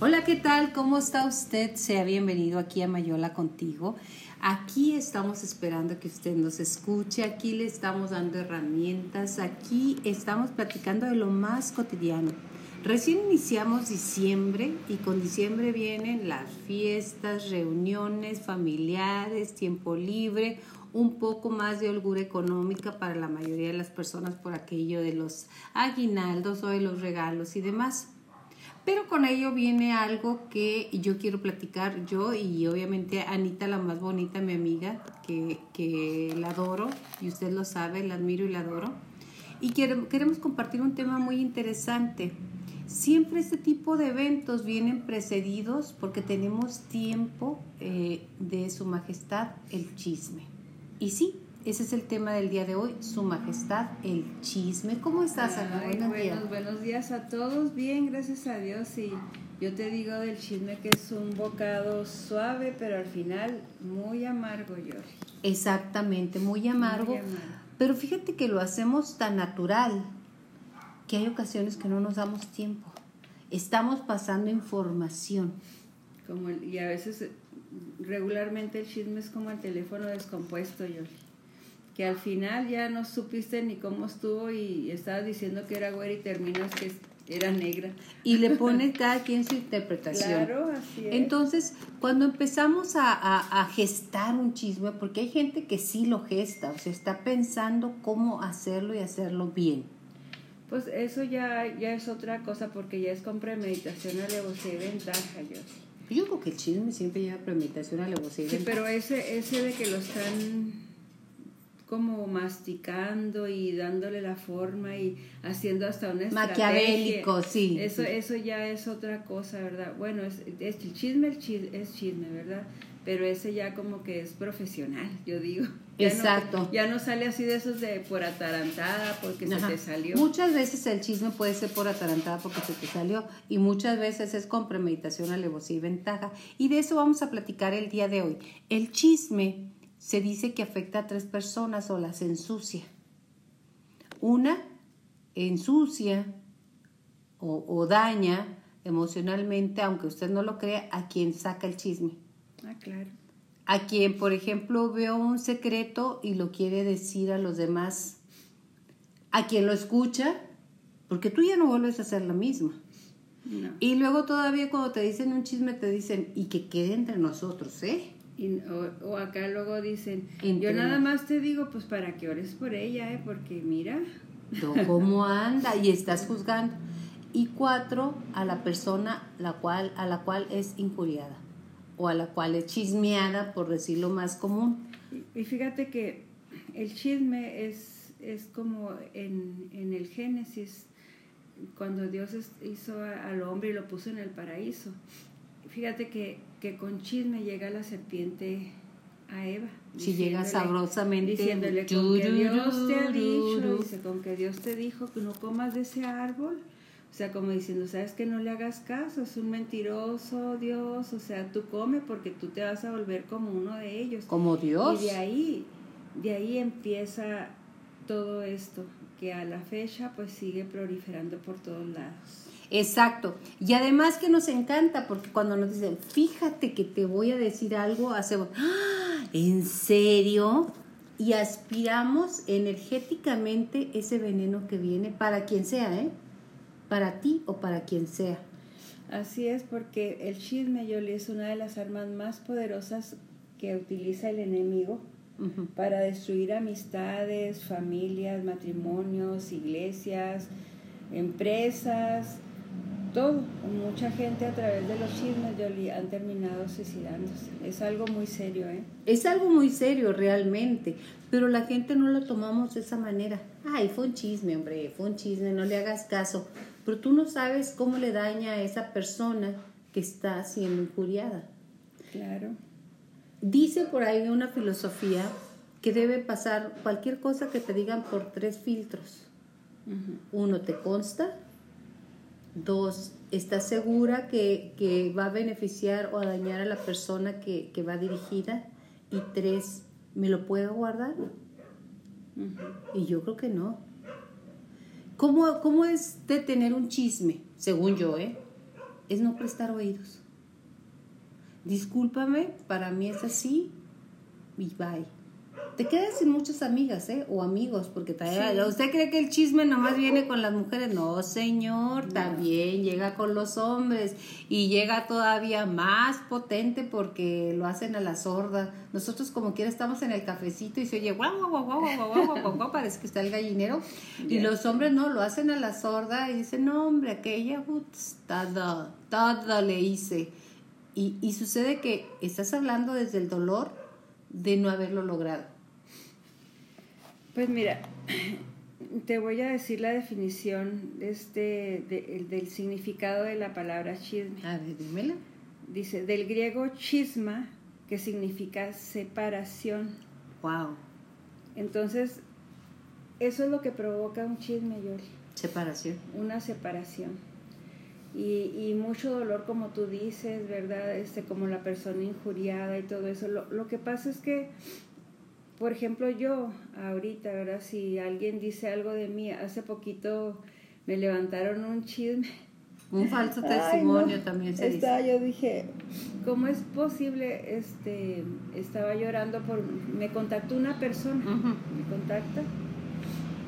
Hola, ¿qué tal? ¿Cómo está usted? Sea bienvenido aquí a Mayola contigo. Aquí estamos esperando que usted nos escuche, aquí le estamos dando herramientas, aquí estamos platicando de lo más cotidiano. Recién iniciamos diciembre y con diciembre vienen las fiestas, reuniones familiares, tiempo libre, un poco más de holgura económica para la mayoría de las personas por aquello de los aguinaldos o de los regalos y demás. Pero con ello viene algo que yo quiero platicar yo y obviamente Anita, la más bonita, mi amiga, que, que la adoro y usted lo sabe, la admiro y la adoro. Y queremos compartir un tema muy interesante. Siempre este tipo de eventos vienen precedidos porque tenemos tiempo eh, de Su Majestad el chisme. Y sí, ese es el tema del día de hoy, Su Majestad, el chisme. ¿Cómo estás, Ana? Buenos, días. Buenos días a todos. Bien, gracias a Dios. Y yo te digo del chisme que es un bocado suave, pero al final muy amargo, Yori. Exactamente, muy amargo. Muy amargo. Pero fíjate que lo hacemos tan natural que hay ocasiones que no nos damos tiempo. Estamos pasando información. Como y a veces regularmente el chisme es como el teléfono descompuesto, Yoli. Que al final ya no supiste ni cómo estuvo y estabas diciendo que era güera y terminas que era negra. Y le pone cada quien su interpretación. Claro, así es. Entonces, cuando empezamos a, a, a, gestar un chisme, porque hay gente que sí lo gesta, o sea, está pensando cómo hacerlo y hacerlo bien. Pues eso ya, ya es otra cosa, porque ya es con premeditación, alevosía y ventaja, yo. Yo creo que el chisme siempre lleva premeditación, alevosía y sí, pero ese, ese de que lo están como masticando y dándole la forma y haciendo hasta una Maquiavélico, sí. Eso, eso ya es otra cosa, ¿verdad? Bueno, es, es el chisme, el chisme es chisme, ¿verdad? Pero ese ya como que es profesional, yo digo. Ya Exacto. No, ya no sale así de esos de por atarantada porque se te salió. Muchas veces el chisme puede ser por atarantada porque se te salió y muchas veces es con premeditación, alevosía y ventaja. Y de eso vamos a platicar el día de hoy. El chisme se dice que afecta a tres personas o las ensucia. Una ensucia o, o daña emocionalmente, aunque usted no lo crea, a quien saca el chisme. Ah, claro. A quien, por ejemplo, veo un secreto y lo quiere decir a los demás. A quien lo escucha, porque tú ya no vuelves a ser la misma. No. Y luego todavía cuando te dicen un chisme te dicen, y que quede entre nosotros, ¿eh? Y, o, o, acá luego dicen, yo nada más te digo, pues para que ores por ella, ¿eh? Porque mira. ¿Cómo anda? Y estás juzgando. Y cuatro, a la persona la cual, a la cual es injuriada o a la cual es chismeada, por decirlo más común. Y, y fíjate que el chisme es, es como en, en el Génesis, cuando Dios hizo al hombre y lo puso en el paraíso. Fíjate que, que con chisme llega la serpiente a Eva. Si llega sabrosamente. Diciéndole con que Dios te ha dicho, dice, con que Dios te dijo que no comas de ese árbol. O sea, como diciendo, sabes que no le hagas caso, es un mentiroso Dios, o sea, tú come porque tú te vas a volver como uno de ellos. Como Dios. Y de ahí, de ahí empieza todo esto, que a la fecha pues sigue proliferando por todos lados. Exacto. Y además que nos encanta, porque cuando nos dicen, fíjate que te voy a decir algo, hacemos, ¡Ah! ¿en serio? Y aspiramos energéticamente ese veneno que viene para quien sea, ¿eh? Para ti o para quien sea. Así es, porque el chisme, Yoli, es una de las armas más poderosas que utiliza el enemigo uh -huh. para destruir amistades, familias, matrimonios, iglesias, empresas, todo. Mucha gente a través de los chismes Yoli, han terminado suicidándose. Es algo muy serio, ¿eh? Es algo muy serio realmente, pero la gente no lo tomamos de esa manera. Ay, fue un chisme, hombre, fue un chisme, no le hagas caso. Pero tú no sabes cómo le daña a esa persona que está siendo injuriada. Claro. Dice por ahí una filosofía que debe pasar cualquier cosa que te digan por tres filtros. Uh -huh. Uno, te consta. Dos, ¿estás segura que, que, va a beneficiar o a dañar a la persona que, que va dirigida? Y tres, ¿me lo puedo guardar? Uh -huh. Y yo creo que no. ¿Cómo, ¿Cómo es de tener un chisme? Según yo, ¿eh? es no prestar oídos discúlpame, para mí es así y bye. Te quedas sin muchas amigas, ¿eh? O amigos, porque sí. usted cree que el chisme nomás viene con las mujeres. No, señor, también llega con los hombres y llega todavía más potente porque lo hacen a la sorda. Nosotros como quiera estamos en el cafecito y se oye guau, guau, guau, guau, guau, guau, guau, guau parece que está el gallinero. Y los hombres no, lo hacen a la sorda y dicen, no, hombre, aquella, uh, todo, todo le hice y, y sucede que estás hablando desde el dolor de no haberlo logrado. Pues mira, te voy a decir la definición este, del significado de la palabra chisme. A ver, dímela. Dice, del griego chisma, que significa separación. Wow. Entonces, eso es lo que provoca un chisme, Yoli. Separación. Una separación. Y, y, mucho dolor, como tú dices, ¿verdad? Este, como la persona injuriada y todo eso. Lo, lo que pasa es que por ejemplo, yo ahorita, ¿verdad? Si alguien dice algo de mí, hace poquito me levantaron un chisme. Un falso testimonio también se Estaba, Yo dije, ¿cómo es posible? Este, estaba llorando por, me contactó una persona, me contacta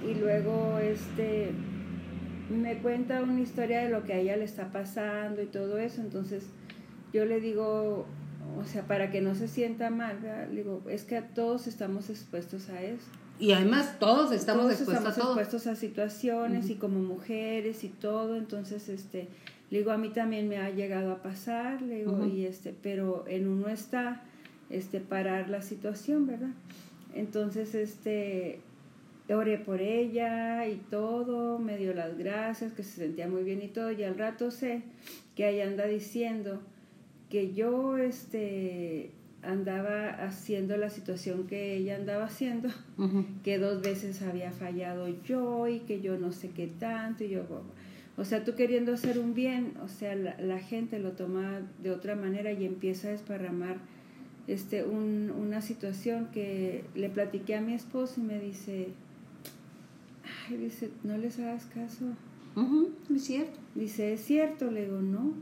y luego, este, me cuenta una historia de lo que a ella le está pasando y todo eso. Entonces, yo le digo, o sea, para que no se sienta mal, digo, es que todos estamos expuestos a eso. Y además todos estamos todos expuestos estamos a expuestos a situaciones y como mujeres y todo, entonces este le digo a mí también me ha llegado a pasar, le digo, y este, pero en uno está este parar la situación, ¿verdad? Entonces este oré por ella y todo, me dio las gracias, que se sentía muy bien y todo, y al rato sé que ahí anda diciendo que yo este, andaba haciendo la situación que ella andaba haciendo, que dos veces había fallado yo y que yo no sé qué tanto, y yo, o sea, tú queriendo hacer un bien, o sea, la, gente lo toma de otra manera y empieza a desparramar este, un, una situación que le platiqué a mi esposo y me dice, ay, dice, no les hagas caso. es cierto. Dice, es cierto, le digo, no.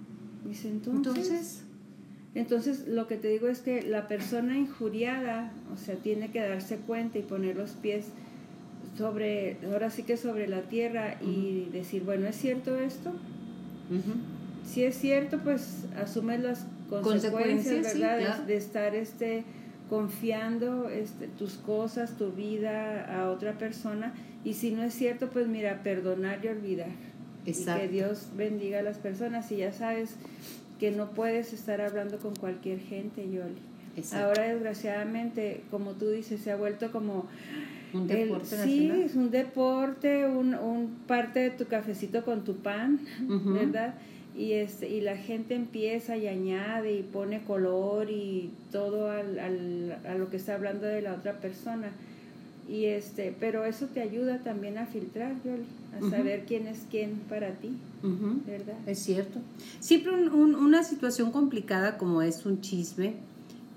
Dice, entonces entonces, lo que te digo es que la persona injuriada, o sea, tiene que darse cuenta y poner los pies sobre, ahora sí que sobre la tierra y decir, bueno, ¿es cierto esto? Si es cierto, pues asume las consecuencias, ¿verdad? de, estar este, confiando este, tus cosas, tu vida a otra persona. Y si no es cierto, pues mira, perdonar y olvidar. Exacto. Y que Dios bendiga a las personas. Y ya sabes, que no puedes estar hablando con cualquier gente, Yoli. Ahora, desgraciadamente, como tú dices, se ha vuelto como... Un deporte Sí, es un deporte, un, un, parte de tu cafecito con tu pan, ¿verdad? Y, este, y la gente empieza y añade y pone color y todo al, al, a lo que está hablando de la otra persona. Y este, pero eso te ayuda también a filtrar, Yoli, a saber quién es quién para ti, ¿verdad? Es cierto. Siempre una situación complicada como es un chisme,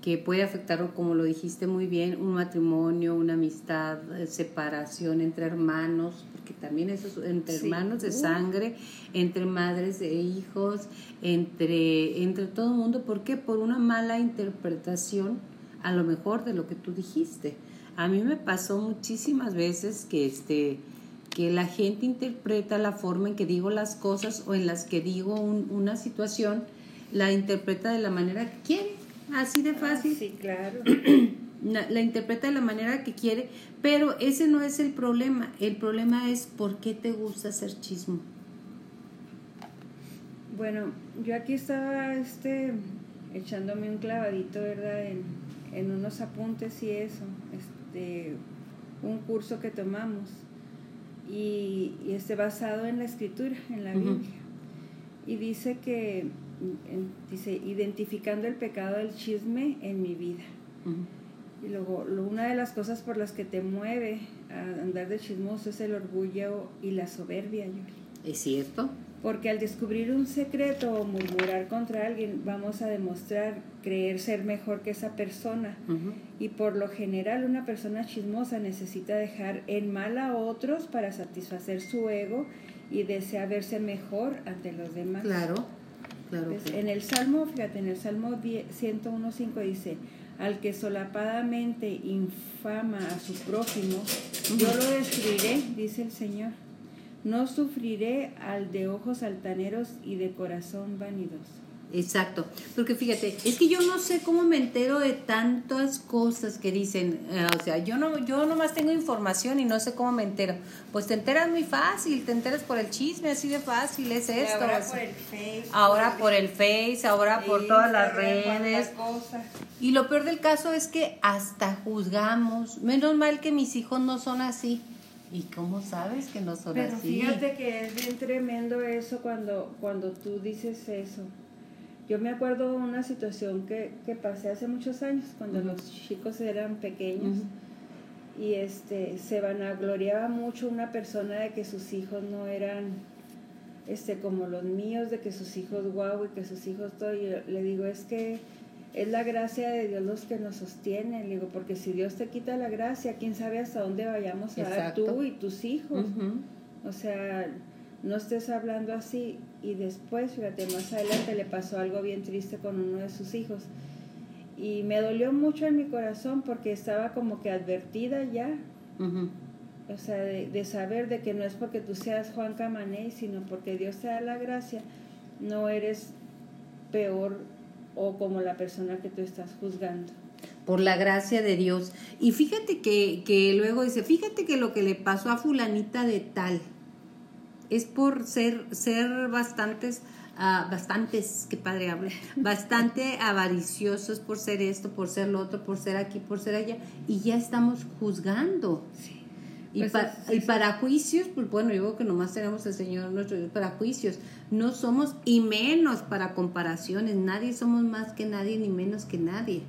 que puede afectar, como lo dijiste muy bien, un matrimonio, una amistad, eh, separación entre hermanos, porque también eso es entre hermanos de sangre, entre madres e hijos, entre, entre todo el mundo. ¿Por qué? Por una mala interpretación, a lo mejor, de lo que tú dijiste a mí me pasó muchísimas veces que este que la gente interpreta la forma en que digo las cosas o en las que digo una situación, la interpreta de la manera que quiere, así de ah, fácil. sí, claro. La, interpreta de la manera que quiere, pero ese no es el problema. El problema es por qué te gusta hacer chismo. Bueno, yo aquí estaba este, echándome un clavadito, ¿verdad? En, en unos apuntes y eso de un curso que tomamos y, y este basado en la escritura, en la Biblia. Y dice que, dice, identificando el pecado del chisme en mi vida. Y luego, una de las cosas por las que te mueve a andar de chismoso es el orgullo y la soberbia, Es cierto. Porque al descubrir un secreto o murmurar contra alguien, vamos a demostrar creer ser mejor que esa persona. Y por lo general una persona chismosa necesita dejar en mal a otros para satisfacer su ego y desea verse mejor ante los demás. Claro. Claro. Pues, en el Salmo, fíjate, en el Salmo 101.5 dice, al que solapadamente infama a su prójimo, yo lo destruiré, dice el Señor. No sufriré al de ojos altaneros y de corazón vanidoso. Exacto, porque fíjate, es que yo no sé cómo me entero de tantas cosas que dicen, eh, o sea, yo no, yo nomás tengo información y no sé cómo me entero. Pues te enteras muy fácil, te enteras por el chisme, así de fácil es esto. ahora por el Face. Ahora por el Face, ahora por todas las redes. Y lo peor del caso es que hasta juzgamos. Menos mal que mis hijos no son así. ¿Y cómo sabes que no son Pero así? Fíjate que es bien tremendo eso cuando, cuando tú dices eso. Yo me acuerdo una situación que, que pasé hace muchos años, cuando los chicos eran pequeños, y este, se vanagloriaba mucho una persona de que sus hijos no eran este, como los míos, de que sus hijos guau y que sus hijos todo. Y le digo, es que es la gracia de Dios los que nos sostienen. Le digo, porque si Dios te quita la gracia, quién sabe hasta dónde vayamos a dar tú y tus hijos. O sea, no estés hablando así. Y después, fíjate, más adelante le pasó algo bien triste con uno de sus hijos. Y me dolió mucho en mi corazón porque estaba como que advertida ya. O sea, de, saber de que no es porque tú seas Juan Camané, sino porque Dios te da la gracia, no eres peor o como la persona que tú estás juzgando por la gracia de Dios. Y fíjate que, que, luego dice, fíjate que lo que le pasó a fulanita de tal, es por ser, ser bastantes, uh, bastantes, qué padre habla, bastante avariciosos por ser esto, por ser lo otro, por ser aquí, por ser allá, y ya estamos juzgando. Y, pues y, para juicios, pues bueno, yo digo que nomás tenemos el Señor nuestro Dios para juicios. No somos, y menos para comparaciones. Nadie somos más que nadie, ni menos que nadie.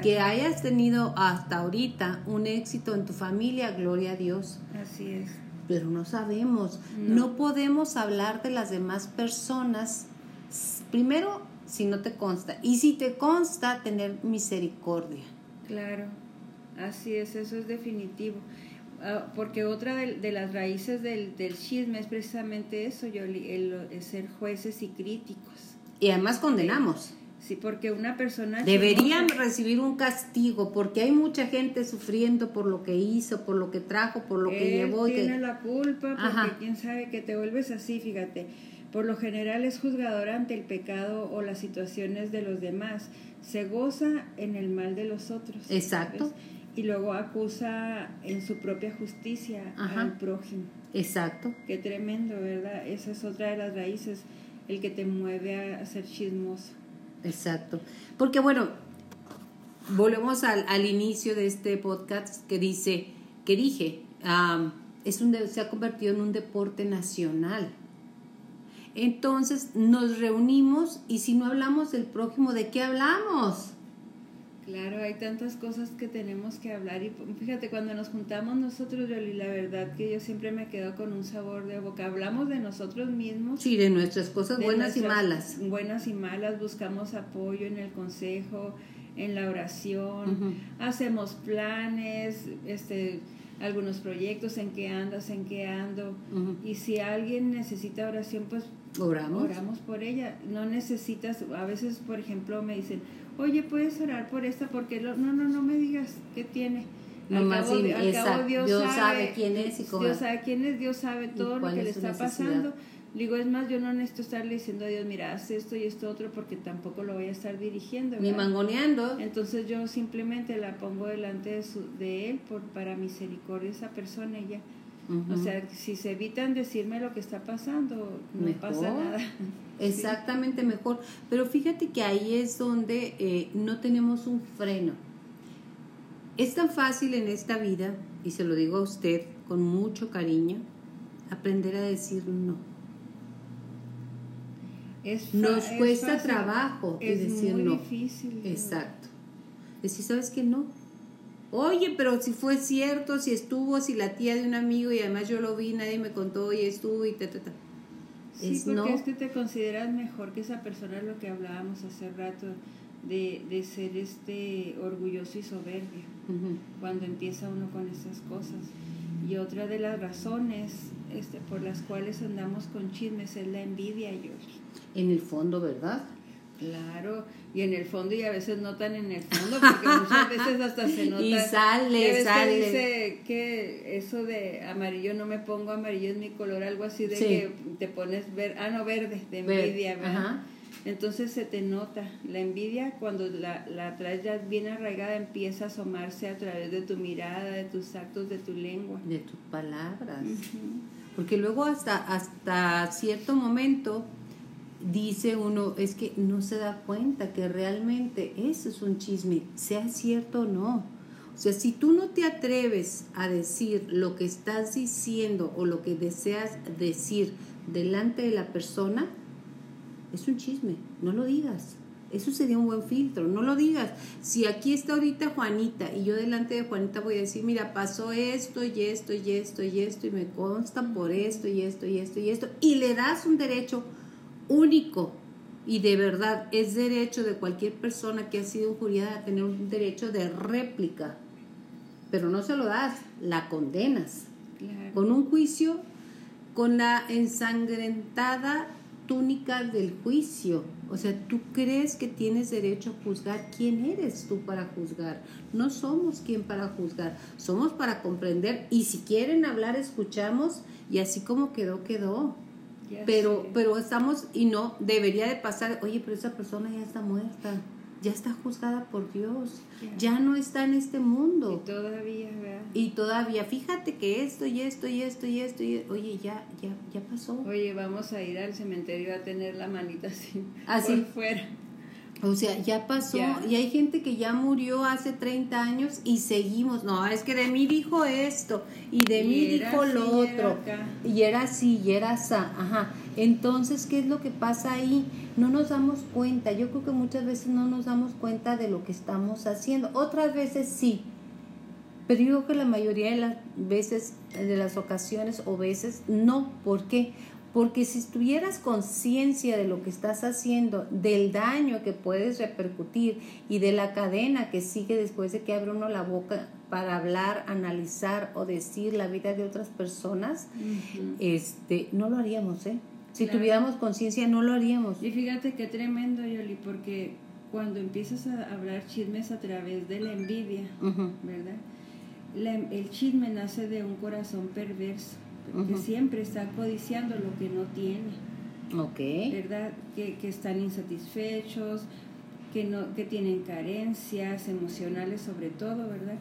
Que hayas tenido hasta ahorita un éxito en tu familia, gloria a Dios. Así es pero no sabemos. No. podemos hablar de las demás personas, primero, si no te consta, y si te consta, tener misericordia. Claro, así es, eso es definitivo. Ah, porque otra de, las raíces del, del, chisme es precisamente eso, yo, el, ser jueces y críticos. Y además condenamos. Sí, porque una persona... Deberían recibir un castigo, porque hay mucha gente sufriendo por lo que hizo, por lo que trajo, por lo que llevó. tiene la culpa, porque quién sabe que te vuelves así, fíjate. Por lo general es juzgador ante el pecado o las situaciones de los demás. Se goza en el mal de los otros. Exacto. Y luego acusa en su propia justicia al prójimo. Exacto. Qué tremendo, ¿verdad? Esa es otra de las raíces, el que te mueve a ser chismoso. Exacto. Porque bueno, volvemos al, al inicio de este podcast que dice, que dije, es un, se ha convertido en un deporte nacional. Entonces nos reunimos y si no hablamos del prójimo, ¿de qué hablamos? Claro, hay tantas cosas que tenemos que hablar y fíjate, cuando nos juntamos nosotros, Yoli, la verdad que yo siempre me quedo con un sabor de boca. Hablamos de nosotros mismos. Sí, de nuestras cosas buenas y malas. Buenas y malas, buscamos apoyo en el consejo, en la oración, hacemos planes, este algunos proyectos, en qué andas, en qué ando. Y si alguien necesita oración, pues oramos. oramos por ella. No necesitas, a veces, por ejemplo, me dicen, oye, puedes orar por esta porque no, no, no me digas qué tiene. Al, cabo, Dios, sabe, quién es y cómo. Dios sabe quién es, Dios sabe todo lo que le está pasando. Digo, es más, yo no necesito estarle diciendo a Dios, mira, haz esto y esto otro, porque tampoco lo voy a estar dirigiendo. Ni mangoneando. Entonces yo simplemente la pongo delante de, su, de Él por, para misericordia esa persona y ya. O sea, si se evitan decirme lo que está pasando, no pasa nada. Exactamente, mejor. Pero fíjate que ahí es donde eh, no tenemos un freno. Es tan fácil en esta vida, y se lo digo a usted con mucho cariño, aprender a decir no. Nos cuesta trabajo es decir muy Difícil, Exacto. Decir, ¿sabes qué? No Oye, pero si fue cierto, si estuvo, si la tía de un amigo y además yo lo vi, nadie me contó y estuvo y ta, ta, ta. Sí, porque es que te consideras mejor que esa persona, lo que hablábamos hace rato, de, de ser este orgulloso y soberbio, cuando empieza uno con estas cosas. Y otra de las razones este, por las cuales andamos con chismes es la envidia, George. en el fondo, ¿verdad? Claro, y en el fondo y a veces no tan en el fondo, porque muchas veces hasta se nota. Y sale, sale. Que dice que eso de amarillo no me pongo, amarillo es mi color, algo así de que te pones ver, ah no verde, de envidia, ¿verdad? Entonces se te nota. La envidia cuando la, la traes ya bien arraigada empieza a asomarse a través de tu mirada, de tus actos, de tu lengua. De tus palabras. Porque luego hasta, hasta cierto momento dice uno, es que no se da cuenta que realmente eso es un chisme, sea cierto o no. O sea, si tú no te atreves a decir lo que estás diciendo o lo que deseas decir delante de la persona, es un chisme, no lo digas. Eso sería un buen filtro, no lo digas. Si aquí está ahorita Juanita y yo delante de Juanita voy a decir, mira, pasó esto y esto y esto y esto y me consta por esto y esto y esto y esto, y le das un derecho único y de verdad es derecho de cualquier persona que ha sido injuriada a tener un derecho de réplica, pero no se lo das, la condenas. Con un juicio, con la ensangrentada túnica del juicio. O sea, tú crees que tienes derecho a juzgar. ¿Quién eres tú para juzgar? No somos quien para juzgar, somos para comprender. Y si quieren hablar, escuchamos. Y así como quedó, quedó pero, pero estamos, y no, debería de pasar, oye, pero esa persona ya está muerta, ya está juzgada por Dios, ya no está en este mundo. Y todavía, ¿verdad? Y todavía, fíjate que esto y esto y esto y esto, y, oye, ya, ya, ya pasó. Oye, vamos a ir al cementerio a tener la manita así, así por fuera. O sea, ya pasó y hay gente que ya murió hace 30 años y seguimos, no, es que de mí dijo esto y de mí dijo lo otro. y era así y era así, ajá. Entonces, ¿qué es lo que pasa ahí? No nos damos cuenta, yo creo que muchas veces no nos damos cuenta de lo que estamos haciendo, otras veces sí, pero yo creo que la mayoría de las veces, de las ocasiones o veces, no, ¿por qué? Porque si tuvieras conciencia de lo que estás haciendo, del daño que puedes repercutir y de la cadena que sigue después de que abre uno la boca para hablar, analizar o decir la vida de otras personas, este, no lo haríamos, ¿eh? Si tuviéramos conciencia, no lo haríamos. Y fíjate qué tremendo, Yoli, porque cuando empiezas a hablar chismes a través de la envidia, ¿verdad? el chisme nace de un corazón perverso que siempre está codiciando lo que no tiene. ¿Verdad? Que, que están insatisfechos, que, no, que tienen carencias emocionales sobre todo, ¿verdad?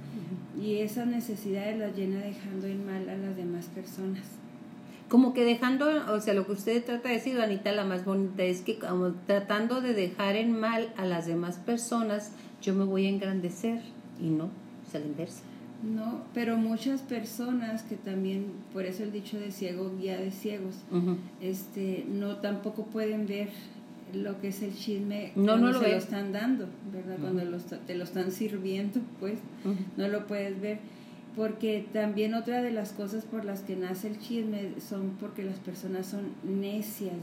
Y esas necesidades las llena dejando en mal a las demás personas. Como que dejando, o sea, lo que usted trata de decir, Anita, la más bonita es que como tratando de dejar en mal a las demás personas, yo me voy a engrandecer y no, es la inversa. No, pero muchas personas que también, por eso el dicho de ciego, guía de ciegos, este, no tampoco pueden ver lo que es el chisme no, cuando no lo se lo están dando, ¿verdad? Cuando te lo están sirviendo, pues no lo puedes ver. Porque también otra de las cosas por las que nace el chisme son porque las personas son necias,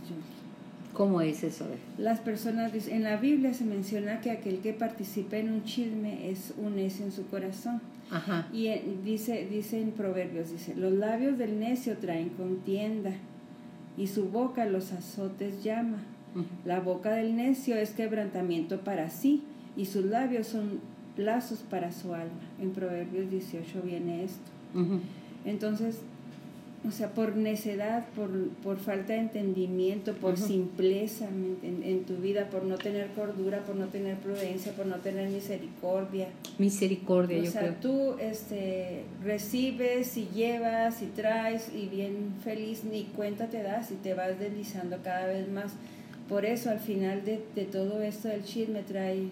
¿Cómo es eso? Las personas, en la Biblia se menciona que aquel que participa en un chisme es un necio en su corazón. Ajá. Y dice, dice en Proverbios, dice, los labios del necio traen contienda y su boca los azotes llama. La boca del necio es quebrantamiento para sí y sus labios son plazos para su alma. En Proverbios 18 viene esto. Entonces, o sea, por necedad, por, por falta de entendimiento, por simpleza en, tu vida, por no tener cordura, por no tener prudencia, por no tener misericordia. Misericordia, o sea, tú este, recibes y llevas y traes y bien feliz, ni cuenta te das y te vas deslizando cada vez más. Por eso al final de, de todo esto el chisme trae,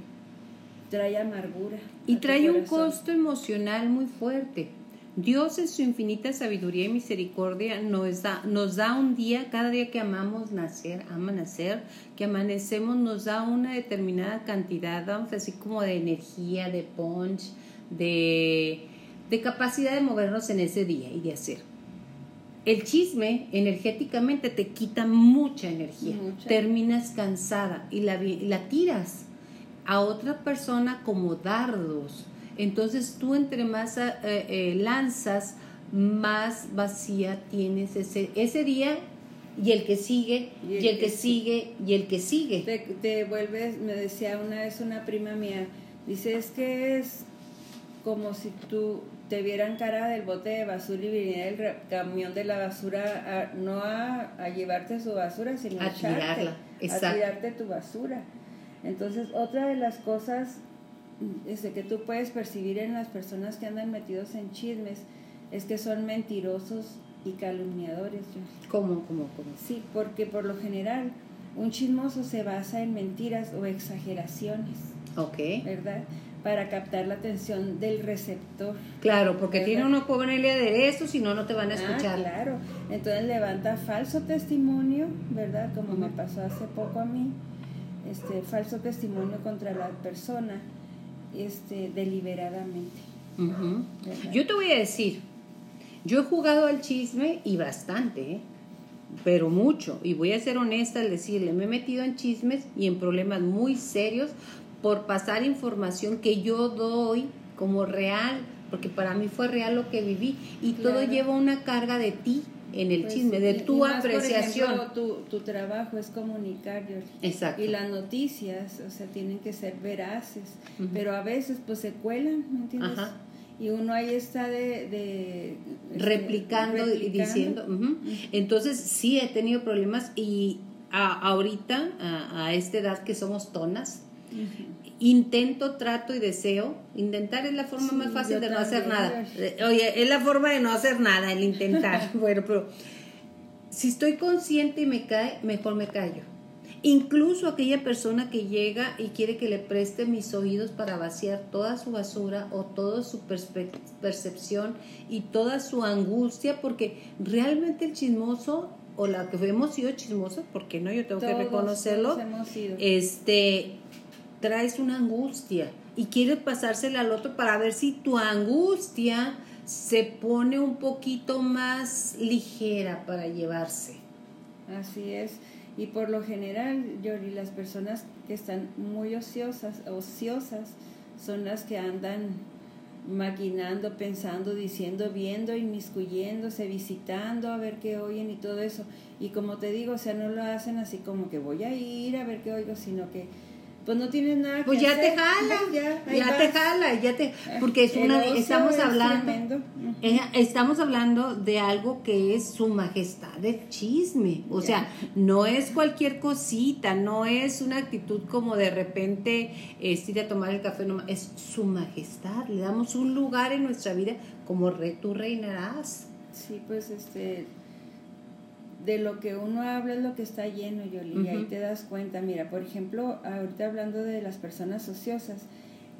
trae amargura. Y trae un costo emocional muy fuerte Dios en su infinita sabiduría y misericordia nos da, nos da un día, cada día que amamos nacer, ama nacer, que amanecemos, nos da una determinada cantidad, vamos así como de energía, de punch, de, de capacidad de movernos en ese día y de hacer. El chisme energéticamente te quita mucha energía, terminas cansada y la, y la tiras a otra persona como dardos entonces tú entre más eh, eh, lanzas, más vacía tienes ese, ese día, y el que sigue, y el, que, sigue, y el que sigue. Te, te, vuelves, me decía una vez una prima mía, dice, es que es como si tú te vieran cara del bote de basura y viniera el camión de la basura, a, no a, a, llevarte su basura, sino a, echarte, a tirarte tu basura. Entonces, otra de las cosas este, que tú puedes percibir en las personas que andan metidos en chismes es que son mentirosos y calumniadores. ¿Cómo, cómo, cómo? Sí, porque por lo general un chismoso se basa en mentiras o exageraciones. Ok. ¿Verdad? Para captar la atención del receptor. Claro, porque tiene uno ponerle aderezo, si no, no te van a ah, escuchar. Ah, claro. Entonces levanta falso testimonio, ¿verdad? Como me pasó hace poco a mí. Este, falso testimonio contra la persona este, deliberadamente. Yo te voy a decir, yo he jugado al chisme y bastante, ¿eh? pero mucho. Y voy a ser honesta al decirle, me he metido en chismes y en problemas muy serios por pasar información que yo doy como real, porque para mí fue real lo que viví. Y todo lleva una carga de ti en el pues chisme, de tu apreciación. tu, tu, trabajo es comunicar, Exacto. Y las noticias, o sea, tienen que ser veraces, pero a veces pues se cuelan, ¿me entiendes? Y uno ahí está de... Este, replicando, y diciendo. Entonces sí he tenido problemas y ahorita, a, a, esta edad que somos tonas, intento, trato y deseo. Intentar es la forma más fácil de no hacer nada. Oye, es la forma de no hacer nada, el intentar. bueno, pero si estoy consciente y me cae, mejor me callo. Incluso aquella persona que llega y quiere que le preste mis oídos para vaciar toda su basura o toda su percepción y toda su angustia, porque realmente el chismoso o la que hemos sido chismosos, porque no, yo tengo que reconocerlo, este traes una angustia y quieres pasársela al otro para ver si tu angustia se pone un poquito más ligera para llevarse. Así es. Y por lo general, Yori, las personas que están muy ociosas, ociosas son las que andan maquinando, pensando, diciendo, viendo, inmiscuyéndose, visitando, a ver qué oyen y todo eso. Y como te digo, o sea, no lo hacen así como que voy a ir a ver qué oigo, sino que pues no tienes nada pues ya te jala ya, te jala ya te porque es una estamos hablando estamos hablando de algo que es su majestad de chisme o sea no es cualquier cosita no es una actitud como de repente este, ir a tomar el café nomás es su majestad le damos un lugar en nuestra vida como re, tú reinarás. Sí pues este de lo que uno habla es lo que está lleno, Yoli, y ahí te das cuenta. Mira, por ejemplo, ahorita hablando de las personas ociosas,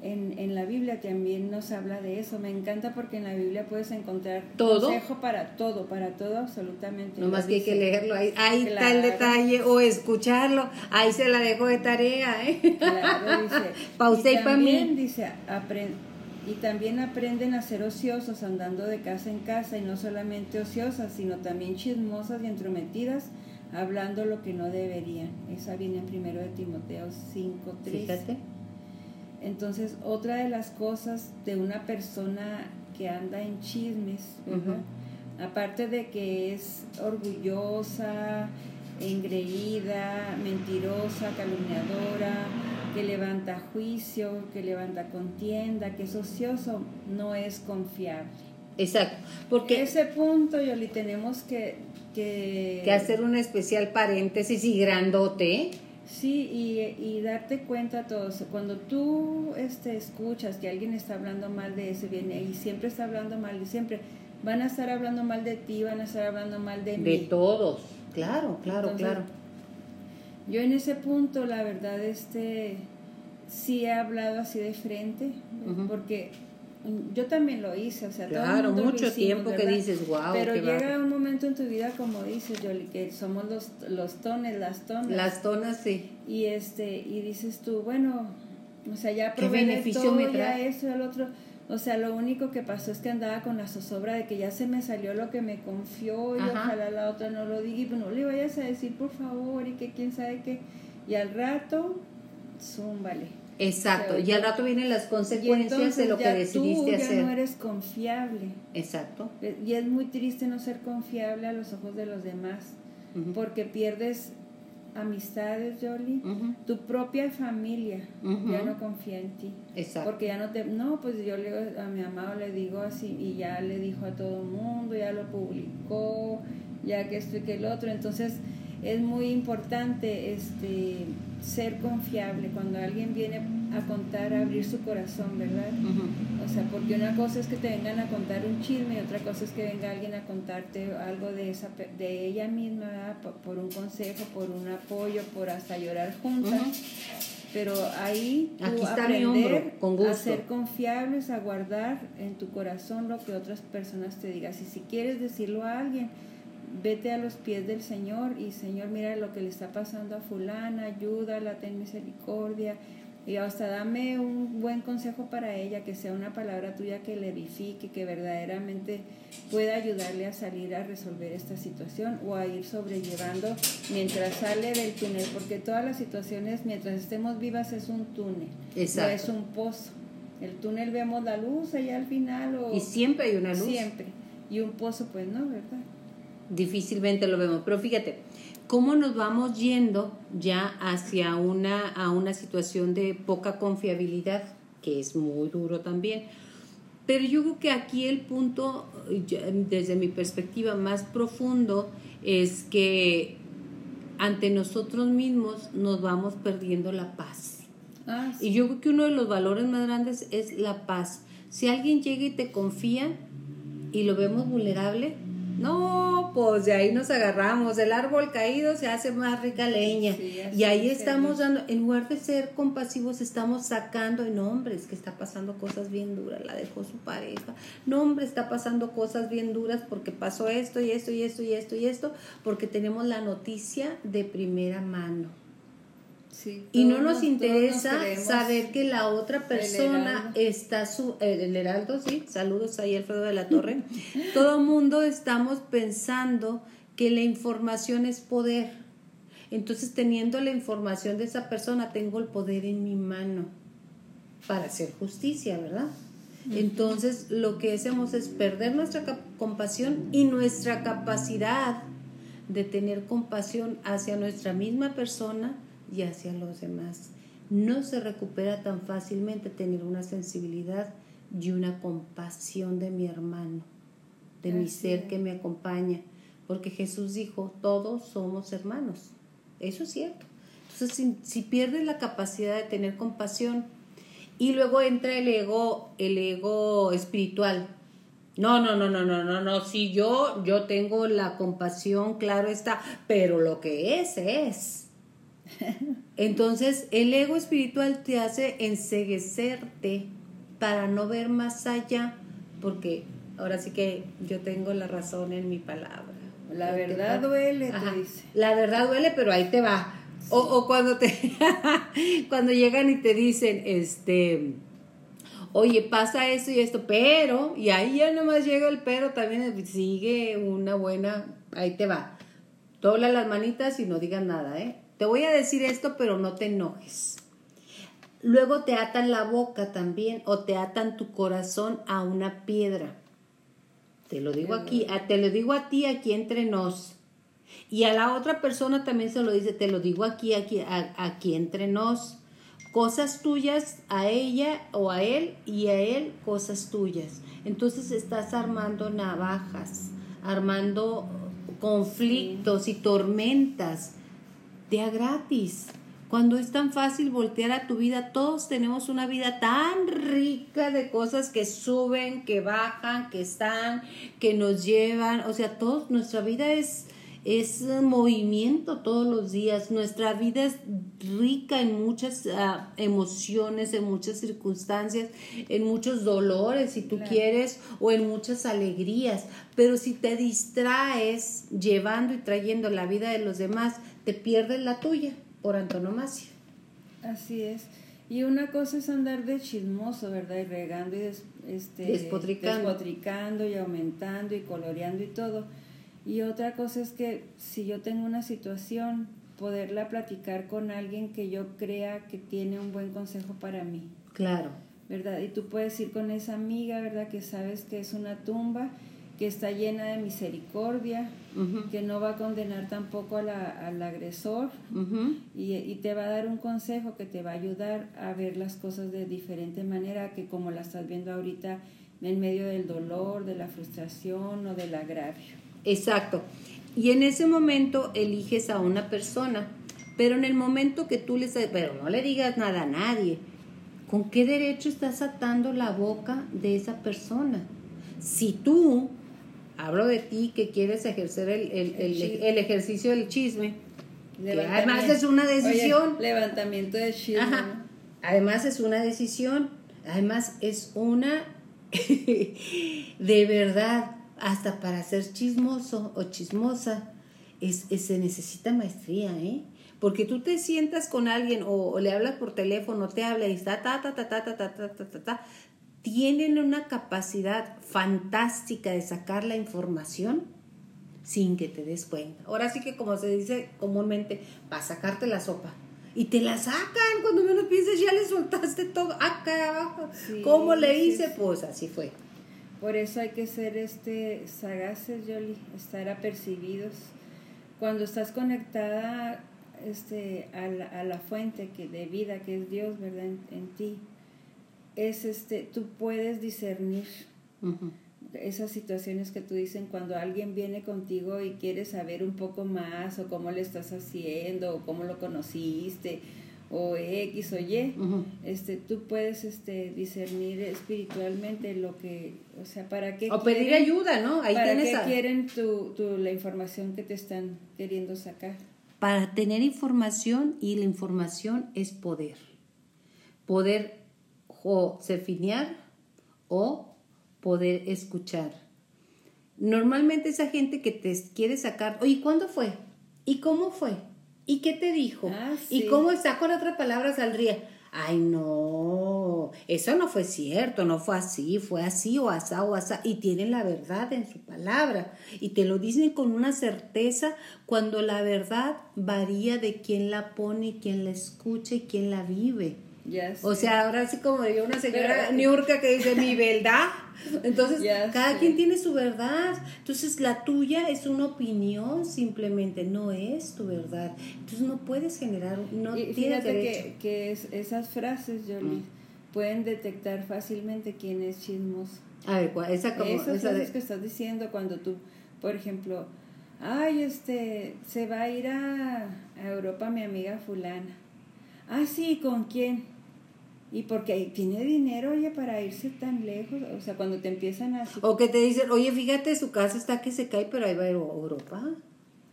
en, en, la Biblia también nos habla de eso. Me encanta porque en la Biblia puedes encontrar ¿Todo? consejo para todo, para todo absolutamente. No más que hay que leerlo, ahí, ahí está el detalle, o escucharlo, ahí se la dejo de tarea, ¿eh? Claro, dice. para usted y, para mí. dice, aprende y también aprenden a ser ociosos andando de casa en casa y no solamente ociosas, sino también chismosas y entrometidas, hablando lo que no deberían. Esa viene en primero de Timoteo 5, Fíjate. Entonces, otra de las cosas de una persona que anda en chismes, aparte de que es orgullosa, engreída, mentirosa, calumniadora, que levanta juicio, que levanta contienda, que es ocioso, no es confiable. Exacto, porque ese punto, Yoli, tenemos que, que... hacer un especial paréntesis y grandote. Sí, y, y darte cuenta todos, cuando tú este, escuchas que alguien está hablando mal de ese viene y siempre está hablando mal de siempre, van a estar hablando mal de ti, van a estar hablando mal de, mí. De todos, claro, claro, claro yo en ese punto, la verdad, este, sí he hablado así de frente, porque yo también lo hice, o sea, claro, mucho tiempo que dices, wow. Pero llega un momento en tu vida, como dices, Yoli, que somos los, los tones, las tonas. Las tonas, sí. Y, este, y dices tú, bueno, o sea, ya probé ¿Qué beneficio me trae? ya eso, el otro o sea, lo único que pasó es que andaba con la zozobra de que ya se me salió lo que me confió y ojalá la otra no lo diga y pues no le vayas a decir por favor y que quién sabe qué. Y al rato, zúmbale. Exacto, y al rato vienen las consecuencias de lo que decidiste tú hacer. Ya no eres confiable. Exacto. Y es muy triste no ser confiable a los ojos de los demás. porque pierdes amistades, Jolie, tu propia familia ya no confía en ti. Exacto. Porque ya no te... No, pues yo le, a mi amado le digo así y ya le dijo a todo el mundo, ya lo publicó, ya que esto y que el otro. Entonces es muy importante este ser confiable cuando alguien viene a contar, a abrir su corazón, ¿verdad? O sea, porque una cosa es que te vengan a contar un chisme y otra cosa es que venga alguien a contarte algo de esa de ella misma, por, un consejo, por un apoyo, por hasta llorar juntas. Pero ahí tú aprender a ser confiables, a guardar en tu corazón lo que otras personas te digan. Y si quieres decirlo a alguien, vete a los pies del Señor y Señor, mira lo que le está pasando a fulana, ayúdala, ten misericordia. Y hasta dame un buen consejo para ella, que sea una palabra tuya que le edifique, que verdaderamente pueda ayudarle a salir a resolver esta situación o a ir sobrellevando mientras sale del túnel, porque todas las situaciones mientras estemos vivas es un túnel, no es un pozo. El túnel vemos la luz allá al final o... Y siempre hay una luz. Siempre. Y un pozo pues no, ¿verdad? difícilmente lo vemos. Pero fíjate, cómo nos vamos yendo ya hacia una, a una situación de poca confiabilidad, que es muy duro también. Pero yo creo que aquí el punto, desde mi perspectiva más profundo, es que ante nosotros mismos nos vamos perdiendo la paz. Ah, y yo creo que uno de los valores más grandes es la paz. Si alguien llega y te confía y lo vemos vulnerable, no, pues de ahí nos agarramos. El árbol caído se hace más rica leña. y ahí estamos dando, en lugar de ser compasivos, estamos sacando, no, hombre, es que está pasando cosas bien duras, la dejó su pareja. No, hombre, está pasando cosas bien duras porque pasó esto y esto y esto y esto y esto, porque tenemos la noticia de primera mano y no nos interesa saber que la otra persona está su el heraldo sí saludos ahí Alfredo de la Torre. Todo mundo estamos pensando que la información es poder. Entonces teniendo la información de esa persona tengo el poder en mi mano para hacer justicia verdad entonces lo que hacemos es perder nuestra compasión y nuestra capacidad de tener compasión hacia nuestra misma persona y hacia los demás. No se recupera tan fácilmente tener una sensibilidad y una compasión de mi hermano, de mi ser que me acompaña, porque Jesús dijo, todos somos hermanos. Eso es cierto. Entonces, si, si pierdes la capacidad de tener compasión y luego entra el ego, el ego espiritual, no, no, no, no, no, no, no. Si yo, yo tengo la compasión, claro está, pero lo que es, es. Entonces, el ego espiritual te hace enseguecerte para no ver más allá, porque ahora sí que yo tengo la razón en mi palabra. La verdad duele, te dice. La verdad duele, pero ahí te va. O, o cuando te cuando llegan y te dicen, este, oye, pasa esto y esto, pero, y ahí ya nomás llega el pero, también sigue una buena, ahí te va. Dobla las manitas y no digas nada, ¿eh? Te voy a decir esto, pero no te enojes. Luego te atan la boca también o te atan tu corazón a una piedra. Te lo digo aquí, te lo digo a ti aquí entre nos. Y a la otra persona también se lo dice, te lo digo aquí, aquí, aquí entre nos. Cosas tuyas a ella o a él y a él cosas tuyas. Entonces estás armando navajas, armando conflictos y tormentas a gratis. Cuando es tan fácil voltear a tu vida, todos tenemos una vida tan rica de cosas que suben, que bajan, que están, que nos llevan. O sea, todos, nuestra vida es, es movimiento todos los días. Nuestra vida es rica en muchas ah, emociones, en muchas circunstancias, en muchos dolores, si tú quieres, o en muchas alegrías. Pero si te distraes llevando y trayendo la vida de los demás, te pierdes la tuya por antonomasia. Así es. Y una cosa es andar de chismoso, ¿verdad? Y regando y este, despotricando. y aumentando y coloreando y todo. Y otra cosa es que si yo tengo una situación, poderla platicar con alguien que yo crea que tiene un buen consejo para mí. Claro. ¿Verdad? Y tú puedes ir con esa amiga, ¿verdad? Que sabes que es una tumba que está llena de misericordia, que no va a condenar tampoco al agresor y, y, te va a dar un consejo que te va a ayudar a ver las cosas de diferente manera que como la estás viendo ahorita en medio del dolor, de la frustración o del agravio. Exacto. Y en ese momento eliges a una persona, pero en el momento que tú le pero no le digas nada a nadie, ¿con qué derecho estás atando la boca de esa persona? Si tú, hablo de ti que quieres ejercer el, el, ejercicio del chisme, además es una decisión. levantamiento del chisme. Además es una decisión, además es una de verdad, hasta para ser chismoso o chismosa, es, se necesita maestría, ¿eh? Porque tú te sientas con alguien o, le hablas por teléfono, te habla y está ta, ta, ta, ta, ta, ta, ta, ta, ta, tienen una capacidad fantástica de sacar la información sin que te des cuenta. Ahora sí que como se dice comúnmente, para sacarte la sopa. Y te la sacan cuando menos piensas ya le soltaste todo acá abajo cómo le hice pues así fue. Por eso hay que ser este sagaces Yoli estar apercibidos. Cuando estás conectada este a la, a la fuente que de vida que es Dios verdad en, ti es este tú puedes discernir esas situaciones que tú dicen cuando alguien viene contigo y quiere saber un poco más o cómo le estás haciendo o cómo lo conociste o X o Y, este, tú puedes este, discernir espiritualmente lo que, o sea, para qué... O pedir ayuda, ¿no? Ahí para qué quieren tu, tu, la información que te están queriendo sacar. Para tener información y la información es poder. Poder o sefinear o poder escuchar. Normalmente esa gente que te quiere sacar, oye, ¿cuándo fue? ¿Y cómo fue? ¿Y qué te dijo? Ah, ¿Y cómo está? Con otras palabras saldría, ay no, eso no fue cierto, no fue así, fue así o asá o asá, y tienen la verdad en su palabra, y te lo dicen con una certeza cuando la verdad varía de quién la pone, quién la escucha y quién la vive. O sea, ahora sí como diría una señora Niurka que dice mi verdad. Entonces, cada quien tiene su verdad. Entonces, la tuya es una opinión simplemente, no es tu verdad. Entonces, no puedes generar, no y tienes Que, que esas frases, Jolie, mm. pueden detectar fácilmente quién es chismoso. A ver, esa como, Esas frases que estás diciendo cuando tú, por ejemplo, ay, este, se va a ir a, a Europa mi amiga fulana. Ah, sí, ¿con quién? Y porque tiene dinero, oye, para irse tan lejos, o sea, cuando te empiezan a... O que te dicen, oye, fíjate, su casa está que se cae, pero ahí va a Europa.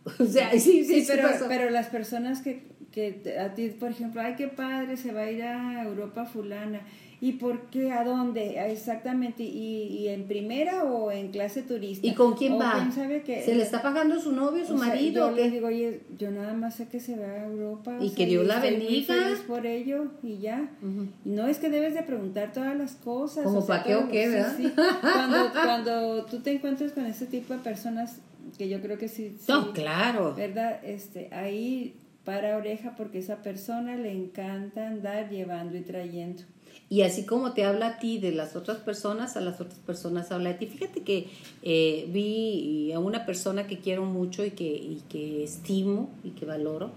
O sea, sí, sí, sí, pero, pero las personas que, que a ti, por ejemplo, ay, qué padre, se va a ir a Europa fulana. ¿Y por qué? ¿A dónde? Exactamente. ¿Y, en primera o en clase turista? ¿Y con quién va? ¿Se le está pagando su novio, su marido? yo le digo, oye, yo nada más sé que se va a Europa. Y que Dios la bendiga. por ello y ya. Y no es que debes de preguntar todas las cosas. Como para qué o qué, ¿verdad? Cuando, cuando tú te encuentras con ese tipo de personas, que yo creo que sí. No, claro. ¿Verdad? Este, ahí para oreja porque esa persona le encanta andar llevando y trayendo. Y así como te habla a ti de las otras personas, a las otras personas habla de ti. Fíjate que eh, vi a una persona que quiero mucho y que, y que estimo y que valoro.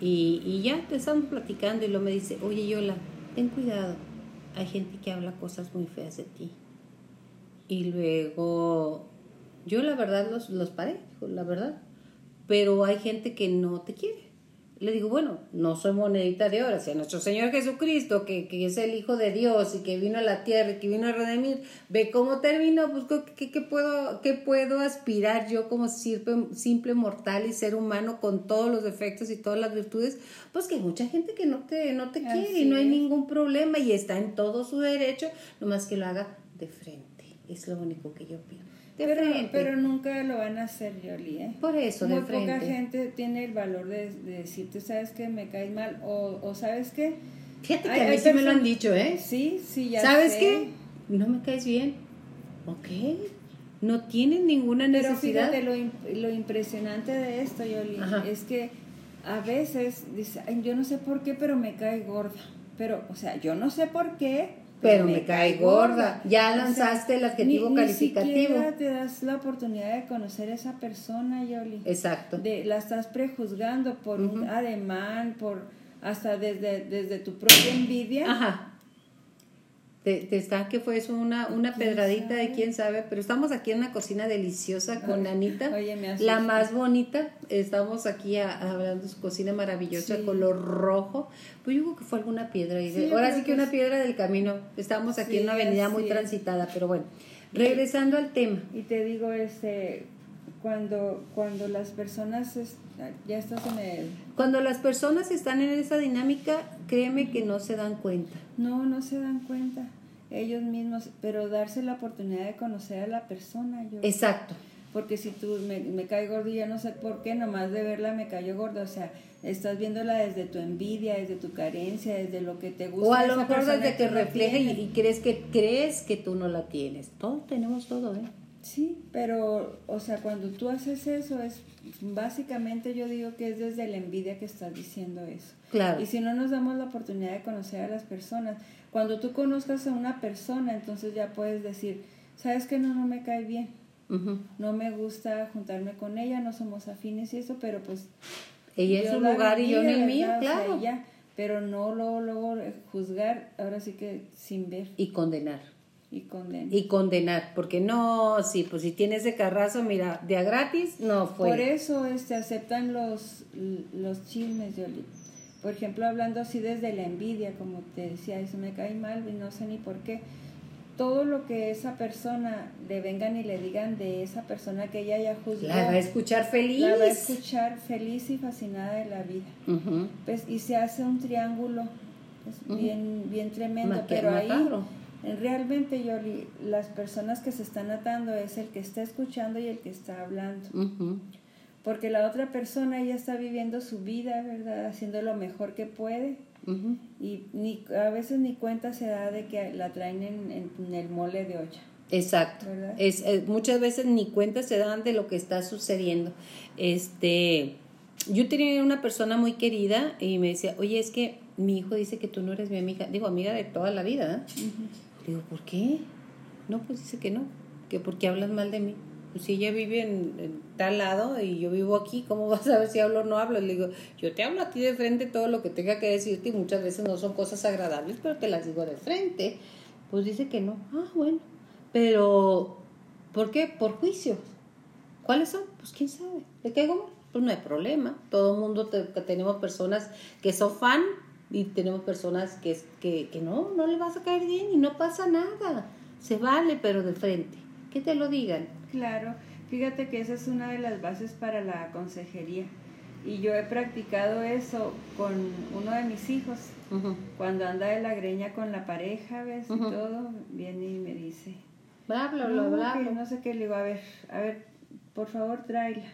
Y, y ya estamos platicando y luego me dice, oye Yola, ten cuidado, hay gente que habla cosas muy feas de ti. Y luego, yo la verdad los, los paré, la verdad. Pero hay gente que no te quiere le digo, bueno, no soy monedita de oro, si nuestro Señor Jesucristo, que, que, es el Hijo de Dios y que vino a la tierra y que vino a redimir, ve cómo terminó, pues ¿qué, qué puedo, qué puedo aspirar yo como simple, simple mortal y ser humano con todos los defectos y todas las virtudes? Pues que hay mucha gente que no te, no te quiere y no hay ningún problema y está en todo su derecho, nomás que lo haga de frente, es lo único que yo pido pero, nunca lo van a hacer, Yoli, ¿eh? Por eso, Muy poca gente tiene el valor de, de decirte, ¿sabes qué? Me caes mal. O, o ¿sabes qué? Fíjate que a mí sí me lo han dicho, ¿eh? Sí, sí, ya ¿Sabes qué? No me caes bien. Ok. No tienen ninguna necesidad. Pero fíjate, lo, lo impresionante de esto, Yoli, es que a veces dice, yo no sé por qué, pero me cae gorda. Pero, o sea, yo no sé por qué, pero me cae gorda. Ya lanzaste el adjetivo ni, calificativo. Ni te das la oportunidad de conocer a esa persona, Yoli. Exacto. De, la estás prejuzgando por un ademán, por hasta desde, desde tu propia envidia. Ajá. Te, está que fue eso una, una pedradita de quién sabe, pero estamos aquí en una cocina deliciosa con Anita, la más bonita. Estamos aquí hablando de su cocina maravillosa, color rojo. Pues yo creo que fue alguna piedra. ahí ahora sí que una piedra del camino. Estamos aquí en una avenida muy transitada, pero bueno, regresando al tema. Y te digo, este, cuando, cuando las personas, ya estás en el... Cuando las personas están en esa dinámica, créeme que no se dan cuenta. No, no se dan cuenta ellos mismos, pero darse la oportunidad de conocer a la persona. Yo. Exacto. Porque si tú me, me cae gordo y ya no sé por qué, nomás de verla me cayó gorda, o sea, estás viéndola desde tu envidia, desde tu carencia, desde lo que te gusta. O a lo mejor desde que refleja y, crees que crees que tú no la tienes. Todos tenemos todo, ¿eh? Sí, pero, o sea, cuando tú haces eso, es básicamente yo digo que es desde la envidia que estás diciendo eso. Claro. Y si no nos damos la oportunidad de conocer a las personas, cuando tú conozcas a una persona, entonces ya puedes decir, sabes que no, no me cae bien, no me gusta juntarme con ella, no somos afines y eso, pero pues... Ella es su lugar y yo en el mío, claro. pero no luego, luego juzgar, ahora sí que sin ver. Y condenar. Y condenar. Y condenar, porque no, sí, pues si tienes de carrazo, mira, de a gratis, no fue. Por eso este, aceptan los, los chismes, Yoli por ejemplo, hablando así desde la envidia, como te decía, eso me cae mal y no sé ni por qué. Todo lo que esa persona le vengan y le digan de esa persona que ella haya juzgado. La va a escuchar feliz. La va a escuchar feliz y fascinada de la vida. pues, y se hace un triángulo pues, bien, bien tremendo. pero ahí, realmente, yo las personas que se están atando es el que está escuchando y el que está hablando porque la otra persona ya está viviendo su vida, ¿verdad? Haciendo lo mejor que puede. Y ni, a veces ni cuenta se da de que la traen en, el mole de olla. Exacto. Es, eh, muchas veces ni cuenta se dan de lo que está sucediendo. Este, yo tenía una persona muy querida y me decía, oye, es que mi hijo dice que tú no eres mi amiga, digo, amiga de toda la vida. ¿eh? Digo, ¿por qué? No, pues dice que no, que porque hablas mal de mí pues si ella vive en, tal lado y yo vivo aquí, ¿cómo vas a ver si hablo o no hablo? Le digo, yo te hablo a ti de frente todo lo que tenga que decirte y muchas veces no son cosas agradables, pero te las digo de frente. Pues dice que no. Ah, bueno. Pero, ¿por qué? Por juicios. ¿Cuáles son? Pues quién sabe. ¿De qué mal? Pues no hay problema. Todo el mundo tenemos personas que son fan y tenemos personas que, que, que no, no le vas a caer bien y no pasa nada. Se vale, pero de frente. Que te lo digan Claro, fíjate que esa es una de las bases para la consejería. Y yo he practicado eso con uno de mis hijos. Cuando anda de la greña con la pareja, ¿ves? Y todo, viene y me dice... Bla, bla, bla, no sé qué, le digo, a ver, a ver, por favor tráela.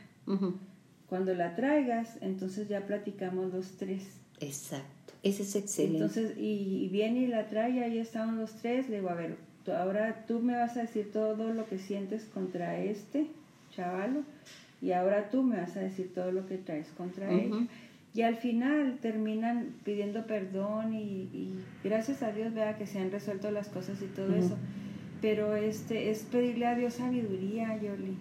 Cuando la traigas, entonces ya platicamos los tres. Exacto, ese es excelente. Entonces, y, y viene y la trae, ahí estamos los tres, le digo, a ver, ahora tú me vas a decir todo lo que sientes contra este chavalo y ahora tú me vas a decir todo lo que traes contra él. Y al final terminan pidiendo perdón y, gracias a Dios vea que se han resuelto las cosas y todo eso. Pero este es pedirle a Dios sabiduría, Yoli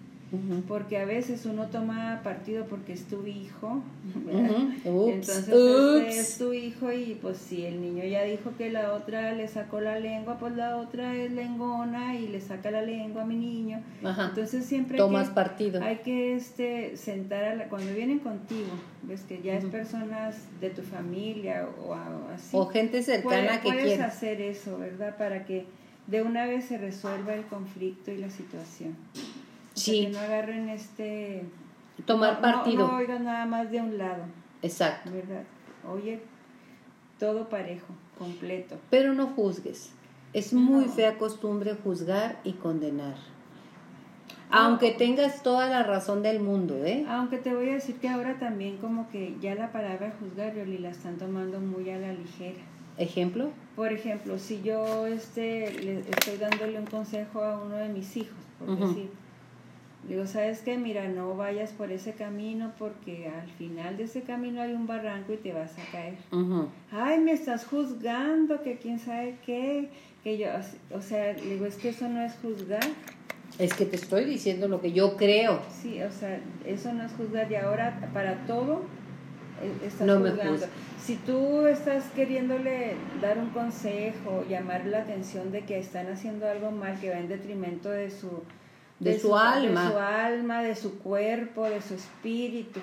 porque a veces uno toma partido porque es tu hijo, entonces este es tu hijo y pues si el niño ya dijo que la otra le sacó la lengua, pues la otra es lengona y le saca la lengua a mi niño. Entonces siempre tomas hay que, partido. Hay que este sentar a la, cuando vienen contigo, ves que ya es personas de tu familia o, así. O gente cercana que puedes hacer eso, ¿verdad? Para que de una vez se resuelva el conflicto y la situación. Sí. que no agarren este... Tomar partido. No, oigan nada más de un lado. Exacto. ¿Verdad? Oye, todo parejo, completo. Pero no juzgues. Es muy fea costumbre juzgar y condenar. Aunque tengas toda la razón del mundo, ¿eh? Aunque te voy a decir que ahora también como que ya la palabra juzgar, Yoli, la están tomando muy a la ligera. ¿Ejemplo? Por ejemplo, si yo este, le estoy dándole un consejo a uno de mis hijos, por decir, Le digo, ¿sabes qué? Mira, no vayas por ese camino porque al final de ese camino hay un barranco y te vas a caer. Ay, me estás juzgando, que quién sabe qué. Que yo, o sea, le digo, es que eso no es juzgar. Es que te estoy diciendo lo que yo creo. Sí, o sea, eso no es juzgar y ahora para todo eh, estás no juzgando. si tú estás queriéndole dar un consejo, llamar la atención de que están haciendo algo mal que va en detrimento de su de, su, alma. De su alma, de su cuerpo, de su espíritu.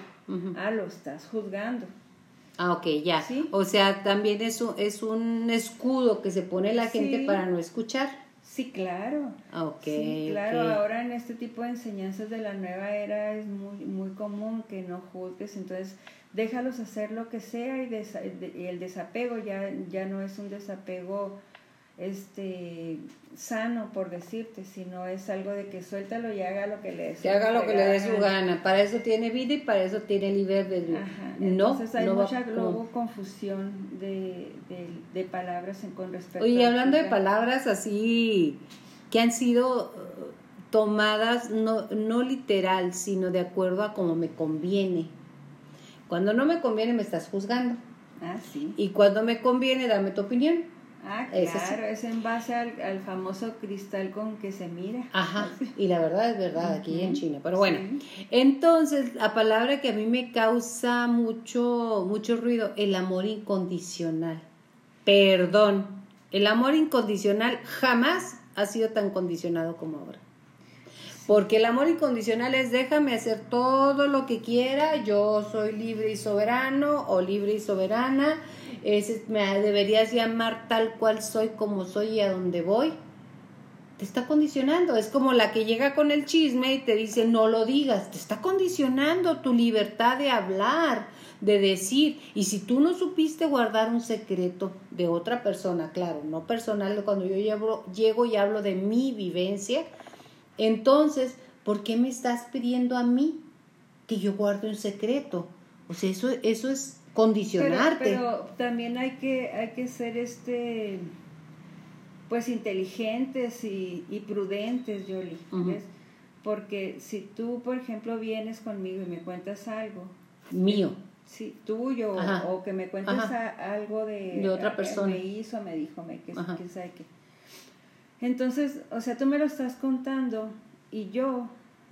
Ah, lo estás juzgando. Ah, ok, ya. O sea, también es un, es un escudo que se pone la gente para no escuchar. Sí, claro. Ah, ok. Sí, claro. Ahora en este tipo de enseñanzas de la nueva era es muy, muy común que no juzgues. Entonces, déjalos hacer lo que sea y, y el desapego ya, ya no es un desapego este sano por decirte, sino es algo de que suéltalo y haga lo que le dé Que haga lo que le dé su gana. Para eso tiene vida y para eso tiene libertad. No, Entonces hay mucha confusión de, de, palabras en, con respecto Oye, hablando de palabras así que han sido uh, tomadas no, no literal, sino de acuerdo a como me conviene. Cuando no me conviene me estás juzgando. Ah, sí. Y cuando me conviene, dame tu opinión. Ah, claro, es en base al, famoso cristal con que se mira. Ajá, y la verdad es verdad, aquí en China. Pero bueno, entonces la palabra que a mí me causa mucho, mucho ruido, el amor incondicional. Perdón, el amor incondicional jamás ha sido tan condicionado como ahora. Porque el amor incondicional es déjame hacer todo lo que quiera, yo soy libre y soberano o libre y soberana me deberías llamar tal cual soy como soy y a donde voy. Te está condicionando. Es como la que llega con el chisme y te dice no lo digas. Te está condicionando tu libertad de hablar, de decir. Y si tú no supiste guardar un secreto de otra persona, claro, no personal, cuando yo llevo, llego y hablo de mi vivencia, entonces, ¿por qué me estás pidiendo a mí que yo guarde un secreto? O sea, eso, eso es condicionarte. Pero, también hay que, hay que ser este pues inteligentes y, prudentes, Yoli, Porque si tú, por ejemplo, vienes conmigo y me cuentas algo mío, sí, tuyo, o que me cuentes algo de, de otra persona, me hizo, me dijo, me que, sabe qué. Entonces, o sea, tú me lo estás contando y yo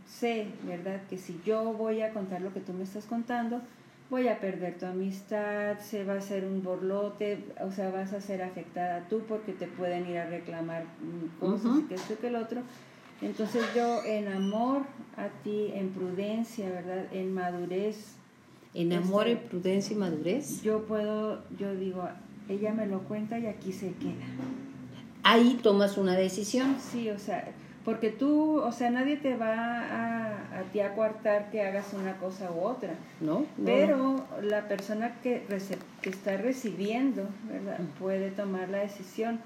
sé, ¿verdad? Que si yo voy a contar lo que tú me estás contando, voy a perder tu amistad, se va a hacer un borlote, o sea, vas a ser afectada tú porque te pueden ir a reclamar cosas y que esto y que el otro. Entonces yo en amor a ti, en prudencia, ¿verdad? En madurez. En este, amor, en prudencia y madurez. Yo puedo, yo digo, ella me lo cuenta y aquí se queda. Ahí tomas una decisión. Sí, o sea, porque tú, o sea, nadie te va a, a ti a coartar que hagas una cosa u otra. No. Pero la persona que, que está recibiendo, ¿verdad? Puede tomar la decisión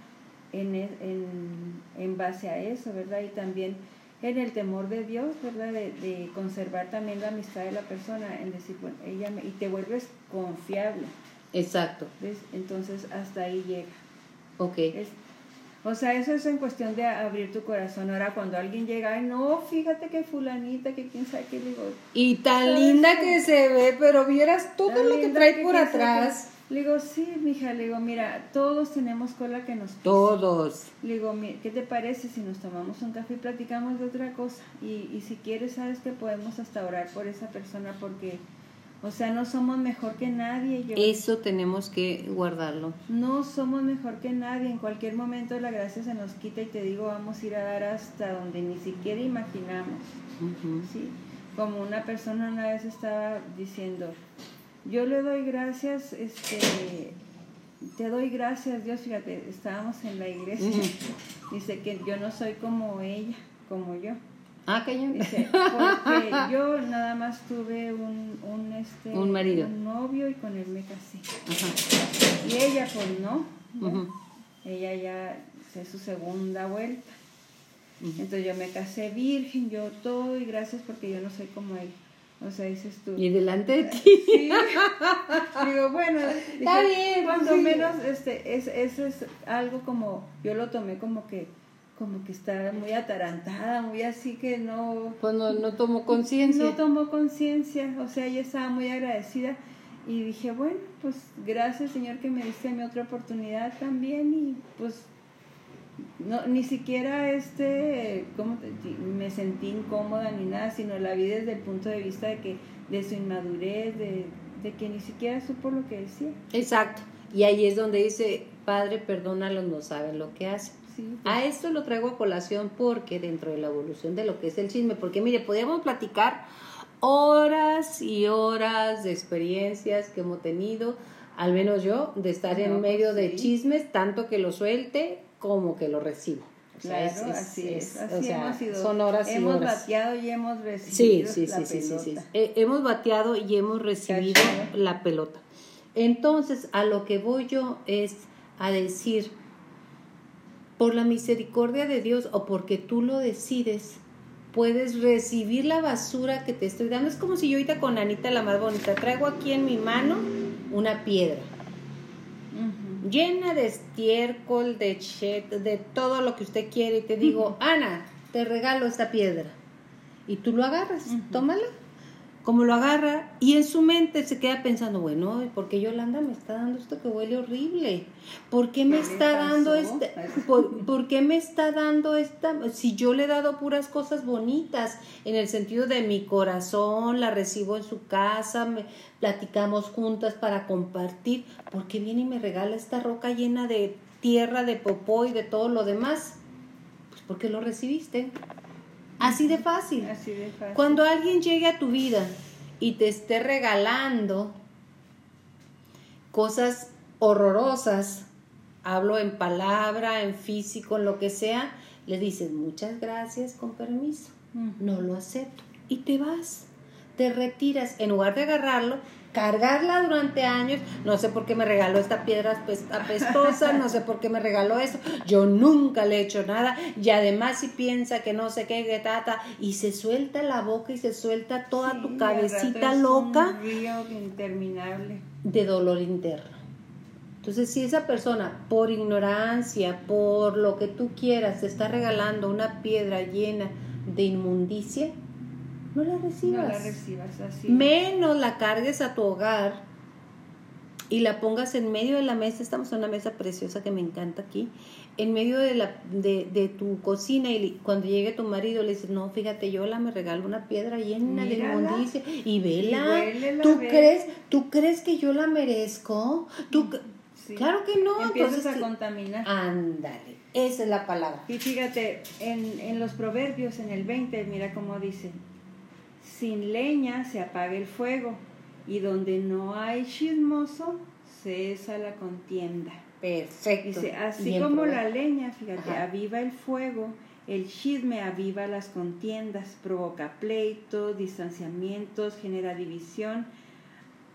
en, e, en, en, base a eso, ¿verdad? Y también en el temor de Dios, ¿verdad? De, de conservar también la amistad de la persona, en decir, bueno, ella me, y te vuelves confiable. Exacto. Entonces hasta ahí llega. Ok. O sea, eso es en cuestión de abrir tu corazón. Ahora, cuando alguien llega, ay, no, fíjate que fulanita, que quién sabe qué, digo. Y tan linda que se ve, pero vieras todo lo que trae por atrás. Le digo, sí, mija, le digo, mira, todos tenemos cola que nos Todos. Le digo, ¿qué te parece si nos tomamos un café y platicamos de otra cosa? Y, y si quieres, sabes que podemos hasta orar por esa persona porque o sea, no somos mejor que nadie. Eso tenemos que guardarlo. No somos mejor que nadie. En cualquier momento la gracia se nos quita y te digo, vamos a ir a dar hasta donde ni siquiera imaginamos. ¿sí? Como una persona una vez estaba diciendo, yo le doy gracias, este, te doy gracias Dios, fíjate, estábamos en la iglesia. Dice que yo no soy como ella, como yo. Ah, Dice, porque yo nada más tuve un, un, este, un marido. Un novio y con él me casé. Ajá. Y ella, pues no. Ella ya es su segunda vuelta. Entonces yo me casé virgen, yo todo, y gracias porque yo no soy como él. O sea, dices tú. Y delante de ti. Sí. Digo, bueno, está bien. Cuando menos, este, es, eso es algo como, yo lo tomé como que como que estaba muy atarantada, muy así que no... Pues no, no tomó conciencia. No tomó conciencia, o sea, ella estaba muy agradecida y dije, bueno, pues gracias Señor que me diste mi otra oportunidad también y pues no, ni siquiera este, ¿cómo me sentí incómoda ni nada, sino la vi desde el punto de vista de que de su inmadurez, de, de que ni siquiera supo lo que decía. Exacto. Y ahí es donde dice, Padre, perdónalos, no saben lo que hacen. A esto lo traigo a colación porque dentro de la evolución de lo que es el chisme, porque mire, podríamos platicar horas y horas de experiencias que hemos tenido, al menos yo, de estar en medio de chismes, tanto que lo suelte como que lo recibo. claro, así es. Así hemos sido, son horas hemos y horas. bateado y hemos recibido sí, sí, sí, sí, sí, hemos bateado y hemos recibido la pelota. Entonces, a lo que voy yo es a decir, por la misericordia de Dios o porque tú lo decides, puedes recibir la basura que te estoy dando. Es como si yo ahorita con Anita la más bonita traigo aquí en mi mano una piedra. Llena de estiércol, de de todo lo que usted quiere y te digo, Ana, te regalo esta piedra. Y tú lo agarras, tómala como lo agarra y en su mente se queda pensando, bueno, ¿por qué Yolanda me está dando esto que huele horrible? ¿Por qué me está dando este, por, qué me está dando esta, si yo le he dado puras cosas bonitas, en el sentido de mi corazón, la recibo en su casa, me, platicamos juntas para compartir, ¿por qué viene y me regala esta roca llena de tierra, de popó y de todo lo demás? Pues porque lo recibiste. Así de fácil. Así de fácil. Cuando alguien llegue a tu vida y te esté regalando cosas horrorosas, hablo en palabra, en físico, en lo que sea, le dices muchas gracias con permiso, no lo acepto y te vas, te retiras, en lugar de agarrarlo, cargarla durante años. No sé por qué me regaló esta piedra apestosa, no sé por qué me regaló eso. Yo nunca le he hecho nada. Y además si piensa que no sé qué, que tata, y se suelta la boca y se suelta toda tu cabecita loca. interminable. De dolor interno. Entonces, si esa persona, por ignorancia, por lo que tú quieras, te está regalando una piedra llena de inmundicia, no la recibas. No la recibas así. Menos la cargues a tu hogar y la pongas en medio de la mesa. Estamos en una mesa preciosa que me encanta aquí. En medio de, la, de, de tu cocina y cuando llegue tu marido le dices, no, fíjate, yo la me regalo una piedra llena de inmundicia y vela. ¿Tú crees, ¿Tú crees que yo la merezco? ¿Tú, Claro que no. Empiezas a contaminar. Ándale, esa es la palabra. Y fíjate, en, en los proverbios, en el 20, mira cómo dice, sin leña se apaga el fuego, y donde no hay chismoso, cesa la contienda. Perfecto. así como la leña, fíjate, aviva el fuego, el chisme aviva las contiendas, provoca pleitos, distanciamientos, genera división.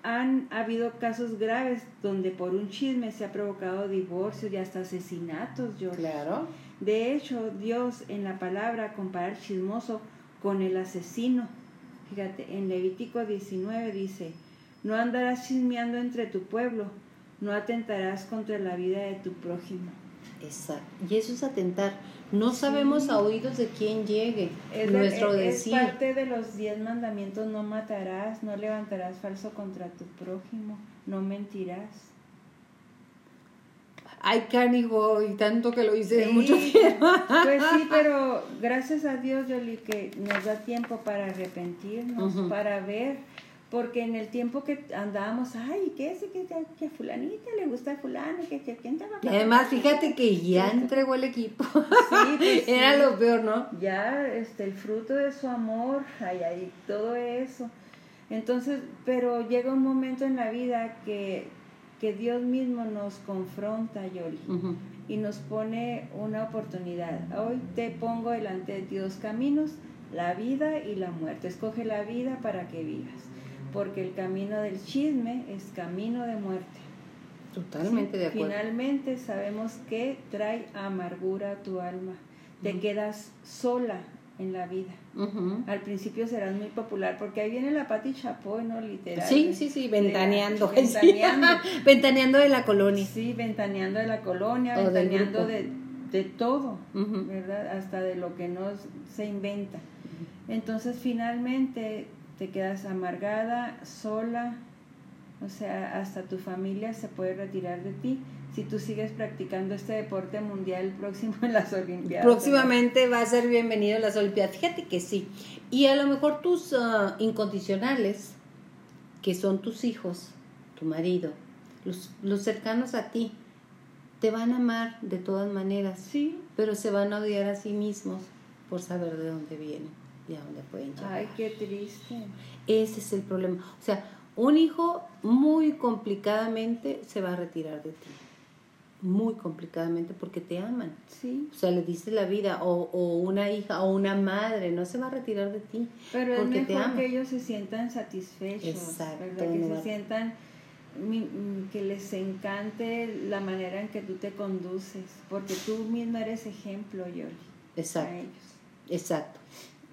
Han habido casos graves donde por un chisme se ha provocado divorcios y hasta asesinatos, yo. Claro. De hecho, Dios en la palabra compara el chismoso con el asesino Fíjate, en Levítico 19 dice, no andarás chismeando entre tu pueblo, no atentarás contra la vida de tu prójimo. Exacto. Y eso es atentar. No sabemos a oídos de quién llegue es nuestro decir. Es parte de los diez mandamientos, no matarás, no levantarás falso contra tu prójimo, no mentirás. Ay, cánigo, y tanto que lo hice mucho tiempo. Pues sí, pero gracias a Dios, Yoli, que nos da tiempo para arrepentirnos, para ver, porque en el tiempo que andábamos, ay, ¿qué es? Que, que a fulanita le gusta a fulano, que, que quién Y además, fíjate que ya entregó el equipo. Sí, pues Era lo peor, ¿no? Ya, este, el fruto de su amor, ay, ay, todo eso. Entonces, pero llega un momento en la vida que que Dios mismo nos confronta, Yoli, y nos pone una oportunidad. Hoy te pongo delante de Dios caminos, la vida y la muerte. Escoge la vida para que vivas, porque el camino del chisme es camino de muerte. Totalmente de acuerdo. Finalmente sabemos que trae amargura a tu alma. Te quedas sola en la vida. Al principio serás muy popular porque ahí viene la Pati Chapoy, ¿no? Literal. Sí, sí, sí, ventaneando. Ventaneando. ventaneando de la colonia. Sí, ventaneando de la colonia, ventaneando de de todo, ¿verdad? Hasta de lo que no se inventa. Entonces finalmente te quedas amargada, sola, o sea, hasta tu familia se puede retirar de ti si tú sigues practicando este deporte mundial próximo en las Olimpiadas. Próximamente va a ser bienvenido a las Olimpiadas. Fíjate que sí. Y a lo mejor tus ah, incondicionales, que son tus hijos, tu marido, los, los cercanos a ti, te van a amar de todas maneras. Sí. Pero se van a odiar a sí mismos por saber de dónde vienen y a dónde pueden llegar. Ay, qué triste. Ese es el problema. O sea, un hijo muy complicadamente se va a retirar de ti. Muy complicadamente porque te aman. Sí. O sea, le diste la vida. O, o una hija o una madre no se va a retirar de ti. Pero porque es te mejor ama. que ellos se sientan satisfechos. Exacto, ¿verdad? Que no se va- sientan que les encante la manera en que tú te conduces, porque tú misma eres ejemplo, Yoli, Exacto. ellos. Exacto.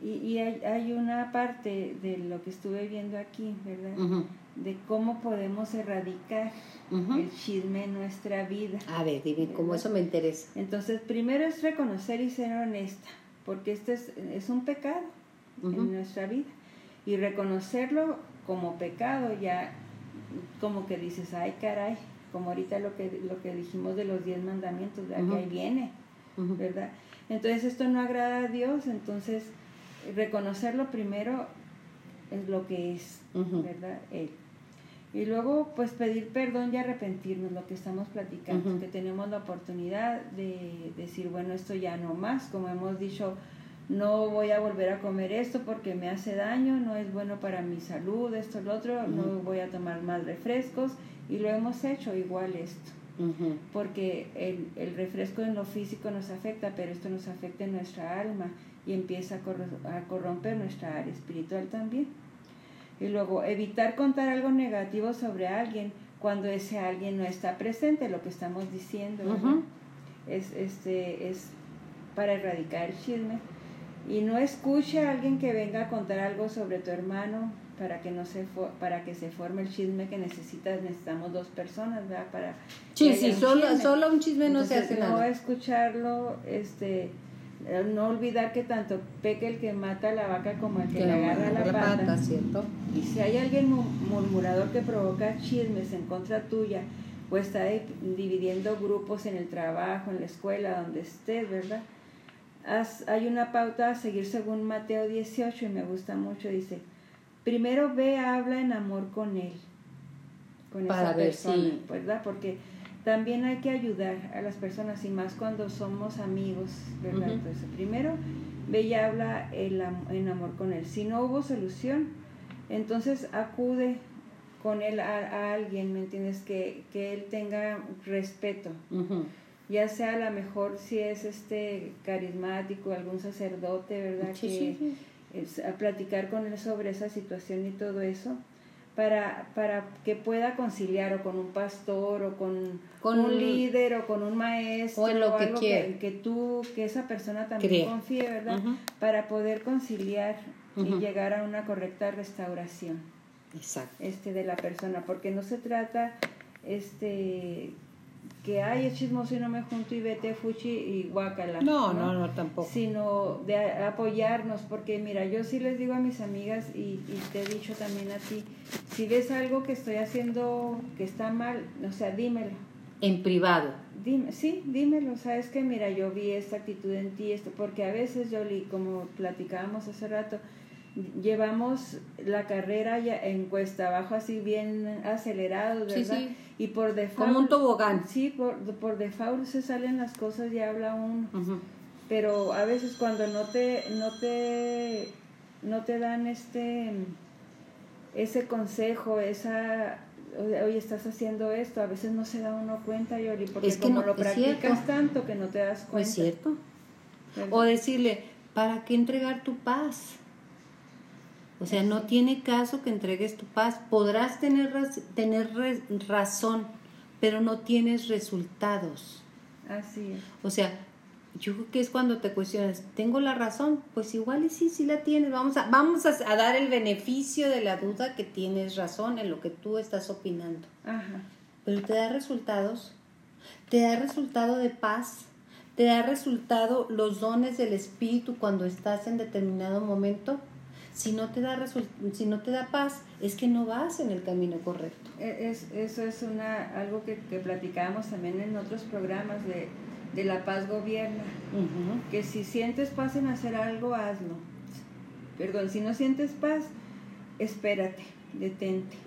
Y, y hay, hay una parte de lo que estuve viendo aquí, ¿verdad? De cómo podemos erradicar el chisme en nuestra vida. A ver, dime, como eso me interesa. Entonces, primero es reconocer y ser honesta, porque este es, es un pecado en nuestra vida. Y reconocerlo como pecado ya como que dices, ay caray, como ahorita lo que, lo que dijimos de los diez mandamientos. Ujú. que ahí viene. ¿verdad? Entonces esto no agrada a Dios, entonces reconocerlo primero es lo que es. ¿verdad? Él. Y luego, pues pedir perdón y arrepentirnos, lo que estamos platicando, que tenemos la oportunidad de decir, bueno, esto ya no más, como hemos dicho, no voy a volver a comer esto porque me hace daño, no es bueno para mi salud, esto, lo otro, no voy a tomar más refrescos, y lo hemos hecho igual esto, porque el, el refresco en lo físico nos afecta, pero esto nos afecta en nuestra alma y empieza a, corro- a corromper nuestra área espiritual también. Y luego, evitar contar algo negativo sobre alguien cuando ese alguien no está presente, lo que estamos diciendo, ¿verdad? Ujú. es, este, es para erradicar el chisme. Y no escuche a alguien que venga a contar algo sobre tu hermano para que, no se fo- para que se forme el chisme que necesitas. Necesitamos dos personas, ¿verdad? Para Sí, sí, haya un solo, solo un chisme no se hace no nada. escucharlo, este, no olvidar que tanto peque el que mata a la vaca como el que, Que le agarra la, pata. ¿cierto? Y si hay alguien mu- murmurador que provoca chismes en contra tuya, o está di- dividiendo grupos en el trabajo, en la escuela, donde estés, ¿verdad? Haz- hay una pauta a seguir según Mateo 18 y me gusta mucho, dice, primero ve, habla en amor con él, con Para esa ver persona, si- ¿verdad? Porque también hay que ayudar a las personas y más cuando somos amigos, ¿verdad? Ujú. Entonces, primero ve y habla el en amor con él. Si no hubo solución, entonces acude con él a, a alguien, ¿me entiendes? Que, que él tenga respeto, ya sea a lo mejor si es este carismático, algún sacerdote, ¿verdad? Sí, que sí, sí. es a platicar con él sobre esa situación y todo eso. Para, para que pueda conciliar o con un pastor o con, Con un líder o con un maestro O en lo que algo que, que tú, que esa persona también Crea. confíe, ¿verdad? Para poder conciliar y llegar a una correcta restauración Exacto. este de la persona, porque no se trata este que ay es chismoso y no me junto y vete fuchi y guácala. No, no, no, tampoco. Sino de apoyarnos, porque mira, yo sí les digo a mis amigas y, y te he dicho también a ti, si ves algo que estoy haciendo que está mal, o sea, dímelo. En privado. Dime, sí, dímelo, sabes que mira, yo vi esta actitud en ti, esto, porque a veces, Yoli, como platicábamos hace rato, llevamos la carrera ya en cuesta abajo así bien acelerados, Sí, ¿verdad? sí. Y por default... Como un tobogán. Sí, por, por default se salen las cosas y habla uno. Pero a veces cuando no te, no te, no te dan este, ese consejo, esa, oye, estás haciendo esto, a veces no se da uno cuenta, Yoli, porque Es que como no- lo practicas cierto. tanto que no te das cuenta. No es cierto. ¿verdad? O decirle, ¿para qué entregar tu paz? O sea, no tiene caso que entregues tu paz. Podrás tener, raz- tener razón, pero no tienes resultados. Así es. O sea, yo creo que es cuando te cuestionas, ¿tengo la razón? Pues igual y sí, sí la tienes. Vamos a, vamos a, a dar el beneficio de la duda que tienes razón en lo que tú estás opinando. Ajá. Pero te da resultados. Te da resultado de paz. ¿Te da resultado los dones del Espíritu cuando estás en determinado momento? Si no te da, si no te da paz, es que no vas en el camino correcto. E, es, eso es una, algo que, que platicábamos también en otros programas de, de la paz gobierna. Que si sientes paz en hacer algo, hazlo. Perdón, si no sientes paz, espérate, detente.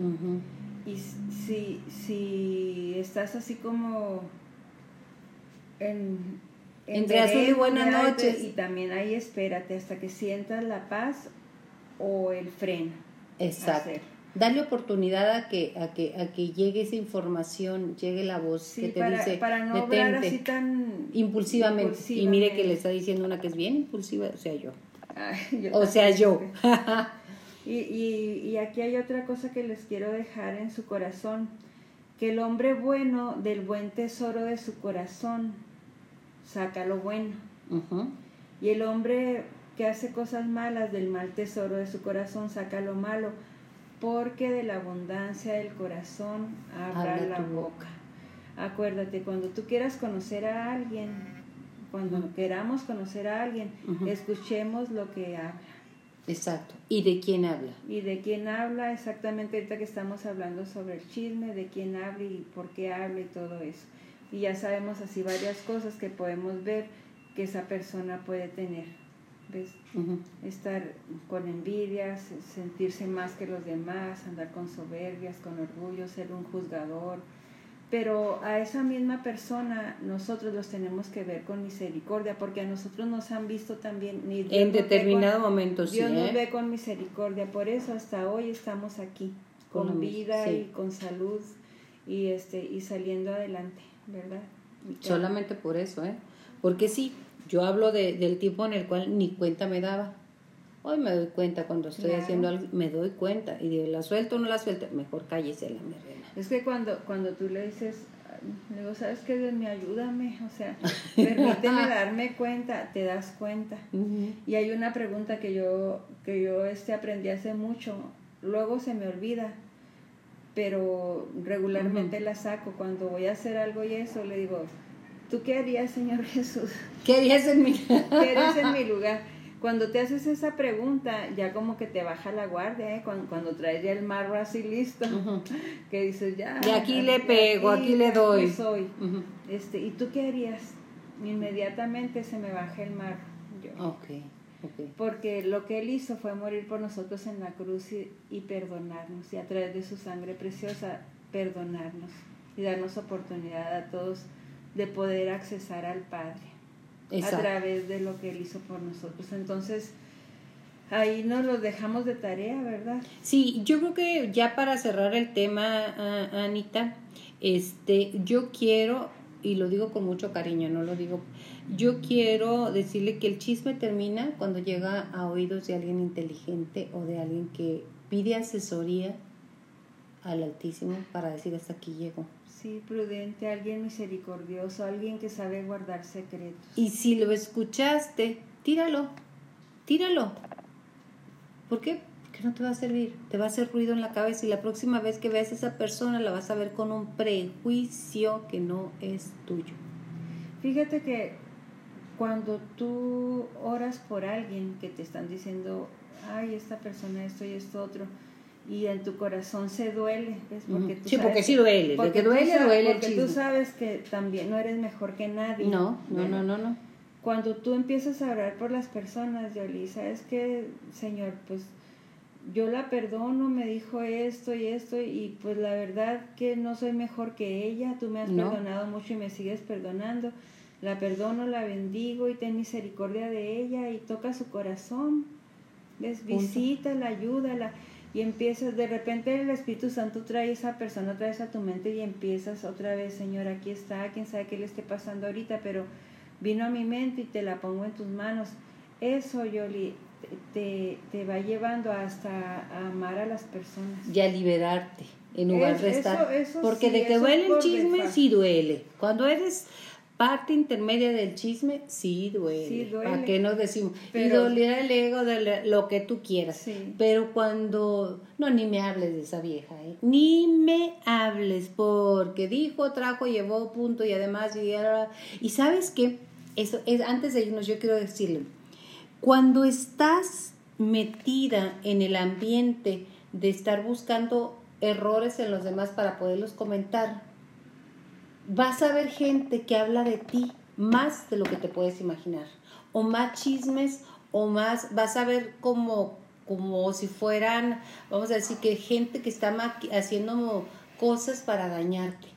Y si, si estás así como en, entre azul y buenas noches. Y también ahí espérate hasta que sientas la paz o el freno. Exacto. Dale oportunidad a que, a que, a que llegue esa información, llegue la voz que te para, dice, para no detente, así tan impulsivamente. Y mire que le está diciendo una que es bien impulsiva, o sea, yo. o sea, yo. y, y, y aquí hay otra cosa que les quiero dejar en su corazón, que el hombre bueno del buen tesoro de su corazón saca lo bueno. Y el hombre que hace cosas malas del mal tesoro de su corazón saca lo malo, porque de la abundancia del corazón habla, la boca. Acuérdate, cuando tú quieras conocer a alguien, cuando queramos conocer a alguien, escuchemos lo que habla. Exacto. ¿Y de quién habla? Y de quién habla, exactamente ahorita que estamos hablando sobre el chisme, de quién habla y por qué habla y todo eso y ya sabemos así varias cosas que podemos ver que esa persona puede tener. ¿Ves? Estar con envidias, sentirse más que los demás, andar con soberbias, con orgullo, ser un juzgador. Pero a esa misma persona nosotros los tenemos que ver con misericordia, porque a nosotros nos han visto también. Ni en determinado momento, sí. Dios nos ¿eh? ve con misericordia, por eso hasta hoy estamos aquí, con, vida y con salud y, este, y saliendo adelante. ¿verdad? Solamente por eso, ¿eh? Porque sí, yo hablo de, del tipo en el cual ni cuenta me daba. Hoy me doy cuenta cuando estoy haciendo algo, me doy cuenta. Y digo, ¿la suelto o no la suelto? Mejor cállese la reina. Es que cuando, cuando tú le dices, le digo, ¿sabes qué? me ayúdame, o sea, permíteme darme cuenta, te das cuenta. Y hay una pregunta que yo, que yo este, aprendí hace mucho, luego se me olvida, pero regularmente la saco. Cuando voy a hacer algo y eso, le digo, ¿tú qué harías, Señor Jesús? ¿Qué harías en mi, ¿Qué harías en mi lugar? Cuando te haces esa pregunta, ya como que te baja la guardia, ¿eh? cuando, cuando traes ya el marro así listo, que dices, ya. Y aquí le pego, aquí, le doy. Soy. este, ¿Y tú qué harías? Inmediatamente se me baja el mar. Yo. Okay. Porque lo que Él hizo fue morir por nosotros en la cruz y, perdonarnos, y a través de su sangre preciosa perdonarnos y darnos oportunidad a todos de poder accesar al Padre a través de lo que Él hizo por nosotros. Entonces, ahí nos lo dejamos de tarea, ¿verdad? Sí, yo creo que ya para cerrar el tema, Anita, este, yo quiero, y lo digo con mucho cariño, no lo digo yo quiero decirle que el chisme termina cuando llega a oídos de alguien inteligente o de alguien que pide asesoría al Altísimo para decir hasta aquí llego. Sí, prudente, alguien misericordioso, alguien que sabe guardar secretos. Y si lo escuchaste, tíralo, tíralo. ¿Por qué? Porque no te va a servir, te va a hacer ruido en la cabeza y la próxima vez que veas a esa persona la vas a ver con un prejuicio que no es tuyo. Fíjate que cuando tú oras por alguien que te están diciendo, ay, esta persona esto y esto otro, y en tu corazón se duele, ¿ves? Porque tú sí, porque sí duele, porque duele, duele Porque tú sabes que también no eres mejor que nadie. No, no, no, no, no. Cuando tú empiezas a orar por las personas, Yoli, sabes que, Señor, pues yo la perdono, me dijo esto y esto, y pues la verdad que no soy mejor que ella, tú me has perdonado mucho y me sigues perdonando la perdono, la bendigo y ten misericordia de ella y toca su corazón. ¿Ves? Visítala, ayúdala y empiezas, de repente el Espíritu Santo trae esa persona otra vez a tu mente y empiezas otra vez, Señor, aquí está, quién sabe qué le esté pasando ahorita, pero vino a mi mente y te la pongo en tus manos. Eso, Yoli, te, te va llevando hasta a amar a las personas. Y a liberarte en lugar de estar. Porque de que duele el chisme, sí duele. Cuando eres parte intermedia del chisme sí duele. Sí duele. ¿Para qué nos decimos? y dolía el ego de lo que tú quieras. Pero cuando... No, ni me hables de esa vieja, ¿eh? Ni me hables porque dijo, trajo, llevó, punto y además... Y, y sabes qué? eso es, antes de irnos, yo quiero decirle, cuando estás metida en el ambiente de estar buscando errores en los demás para poderlos comentar, vas a ver gente que habla de ti más de lo que te puedes imaginar, o más chismes, o más, vas a ver como, como si fueran, vamos a decir que gente que está haciendo cosas para dañarte.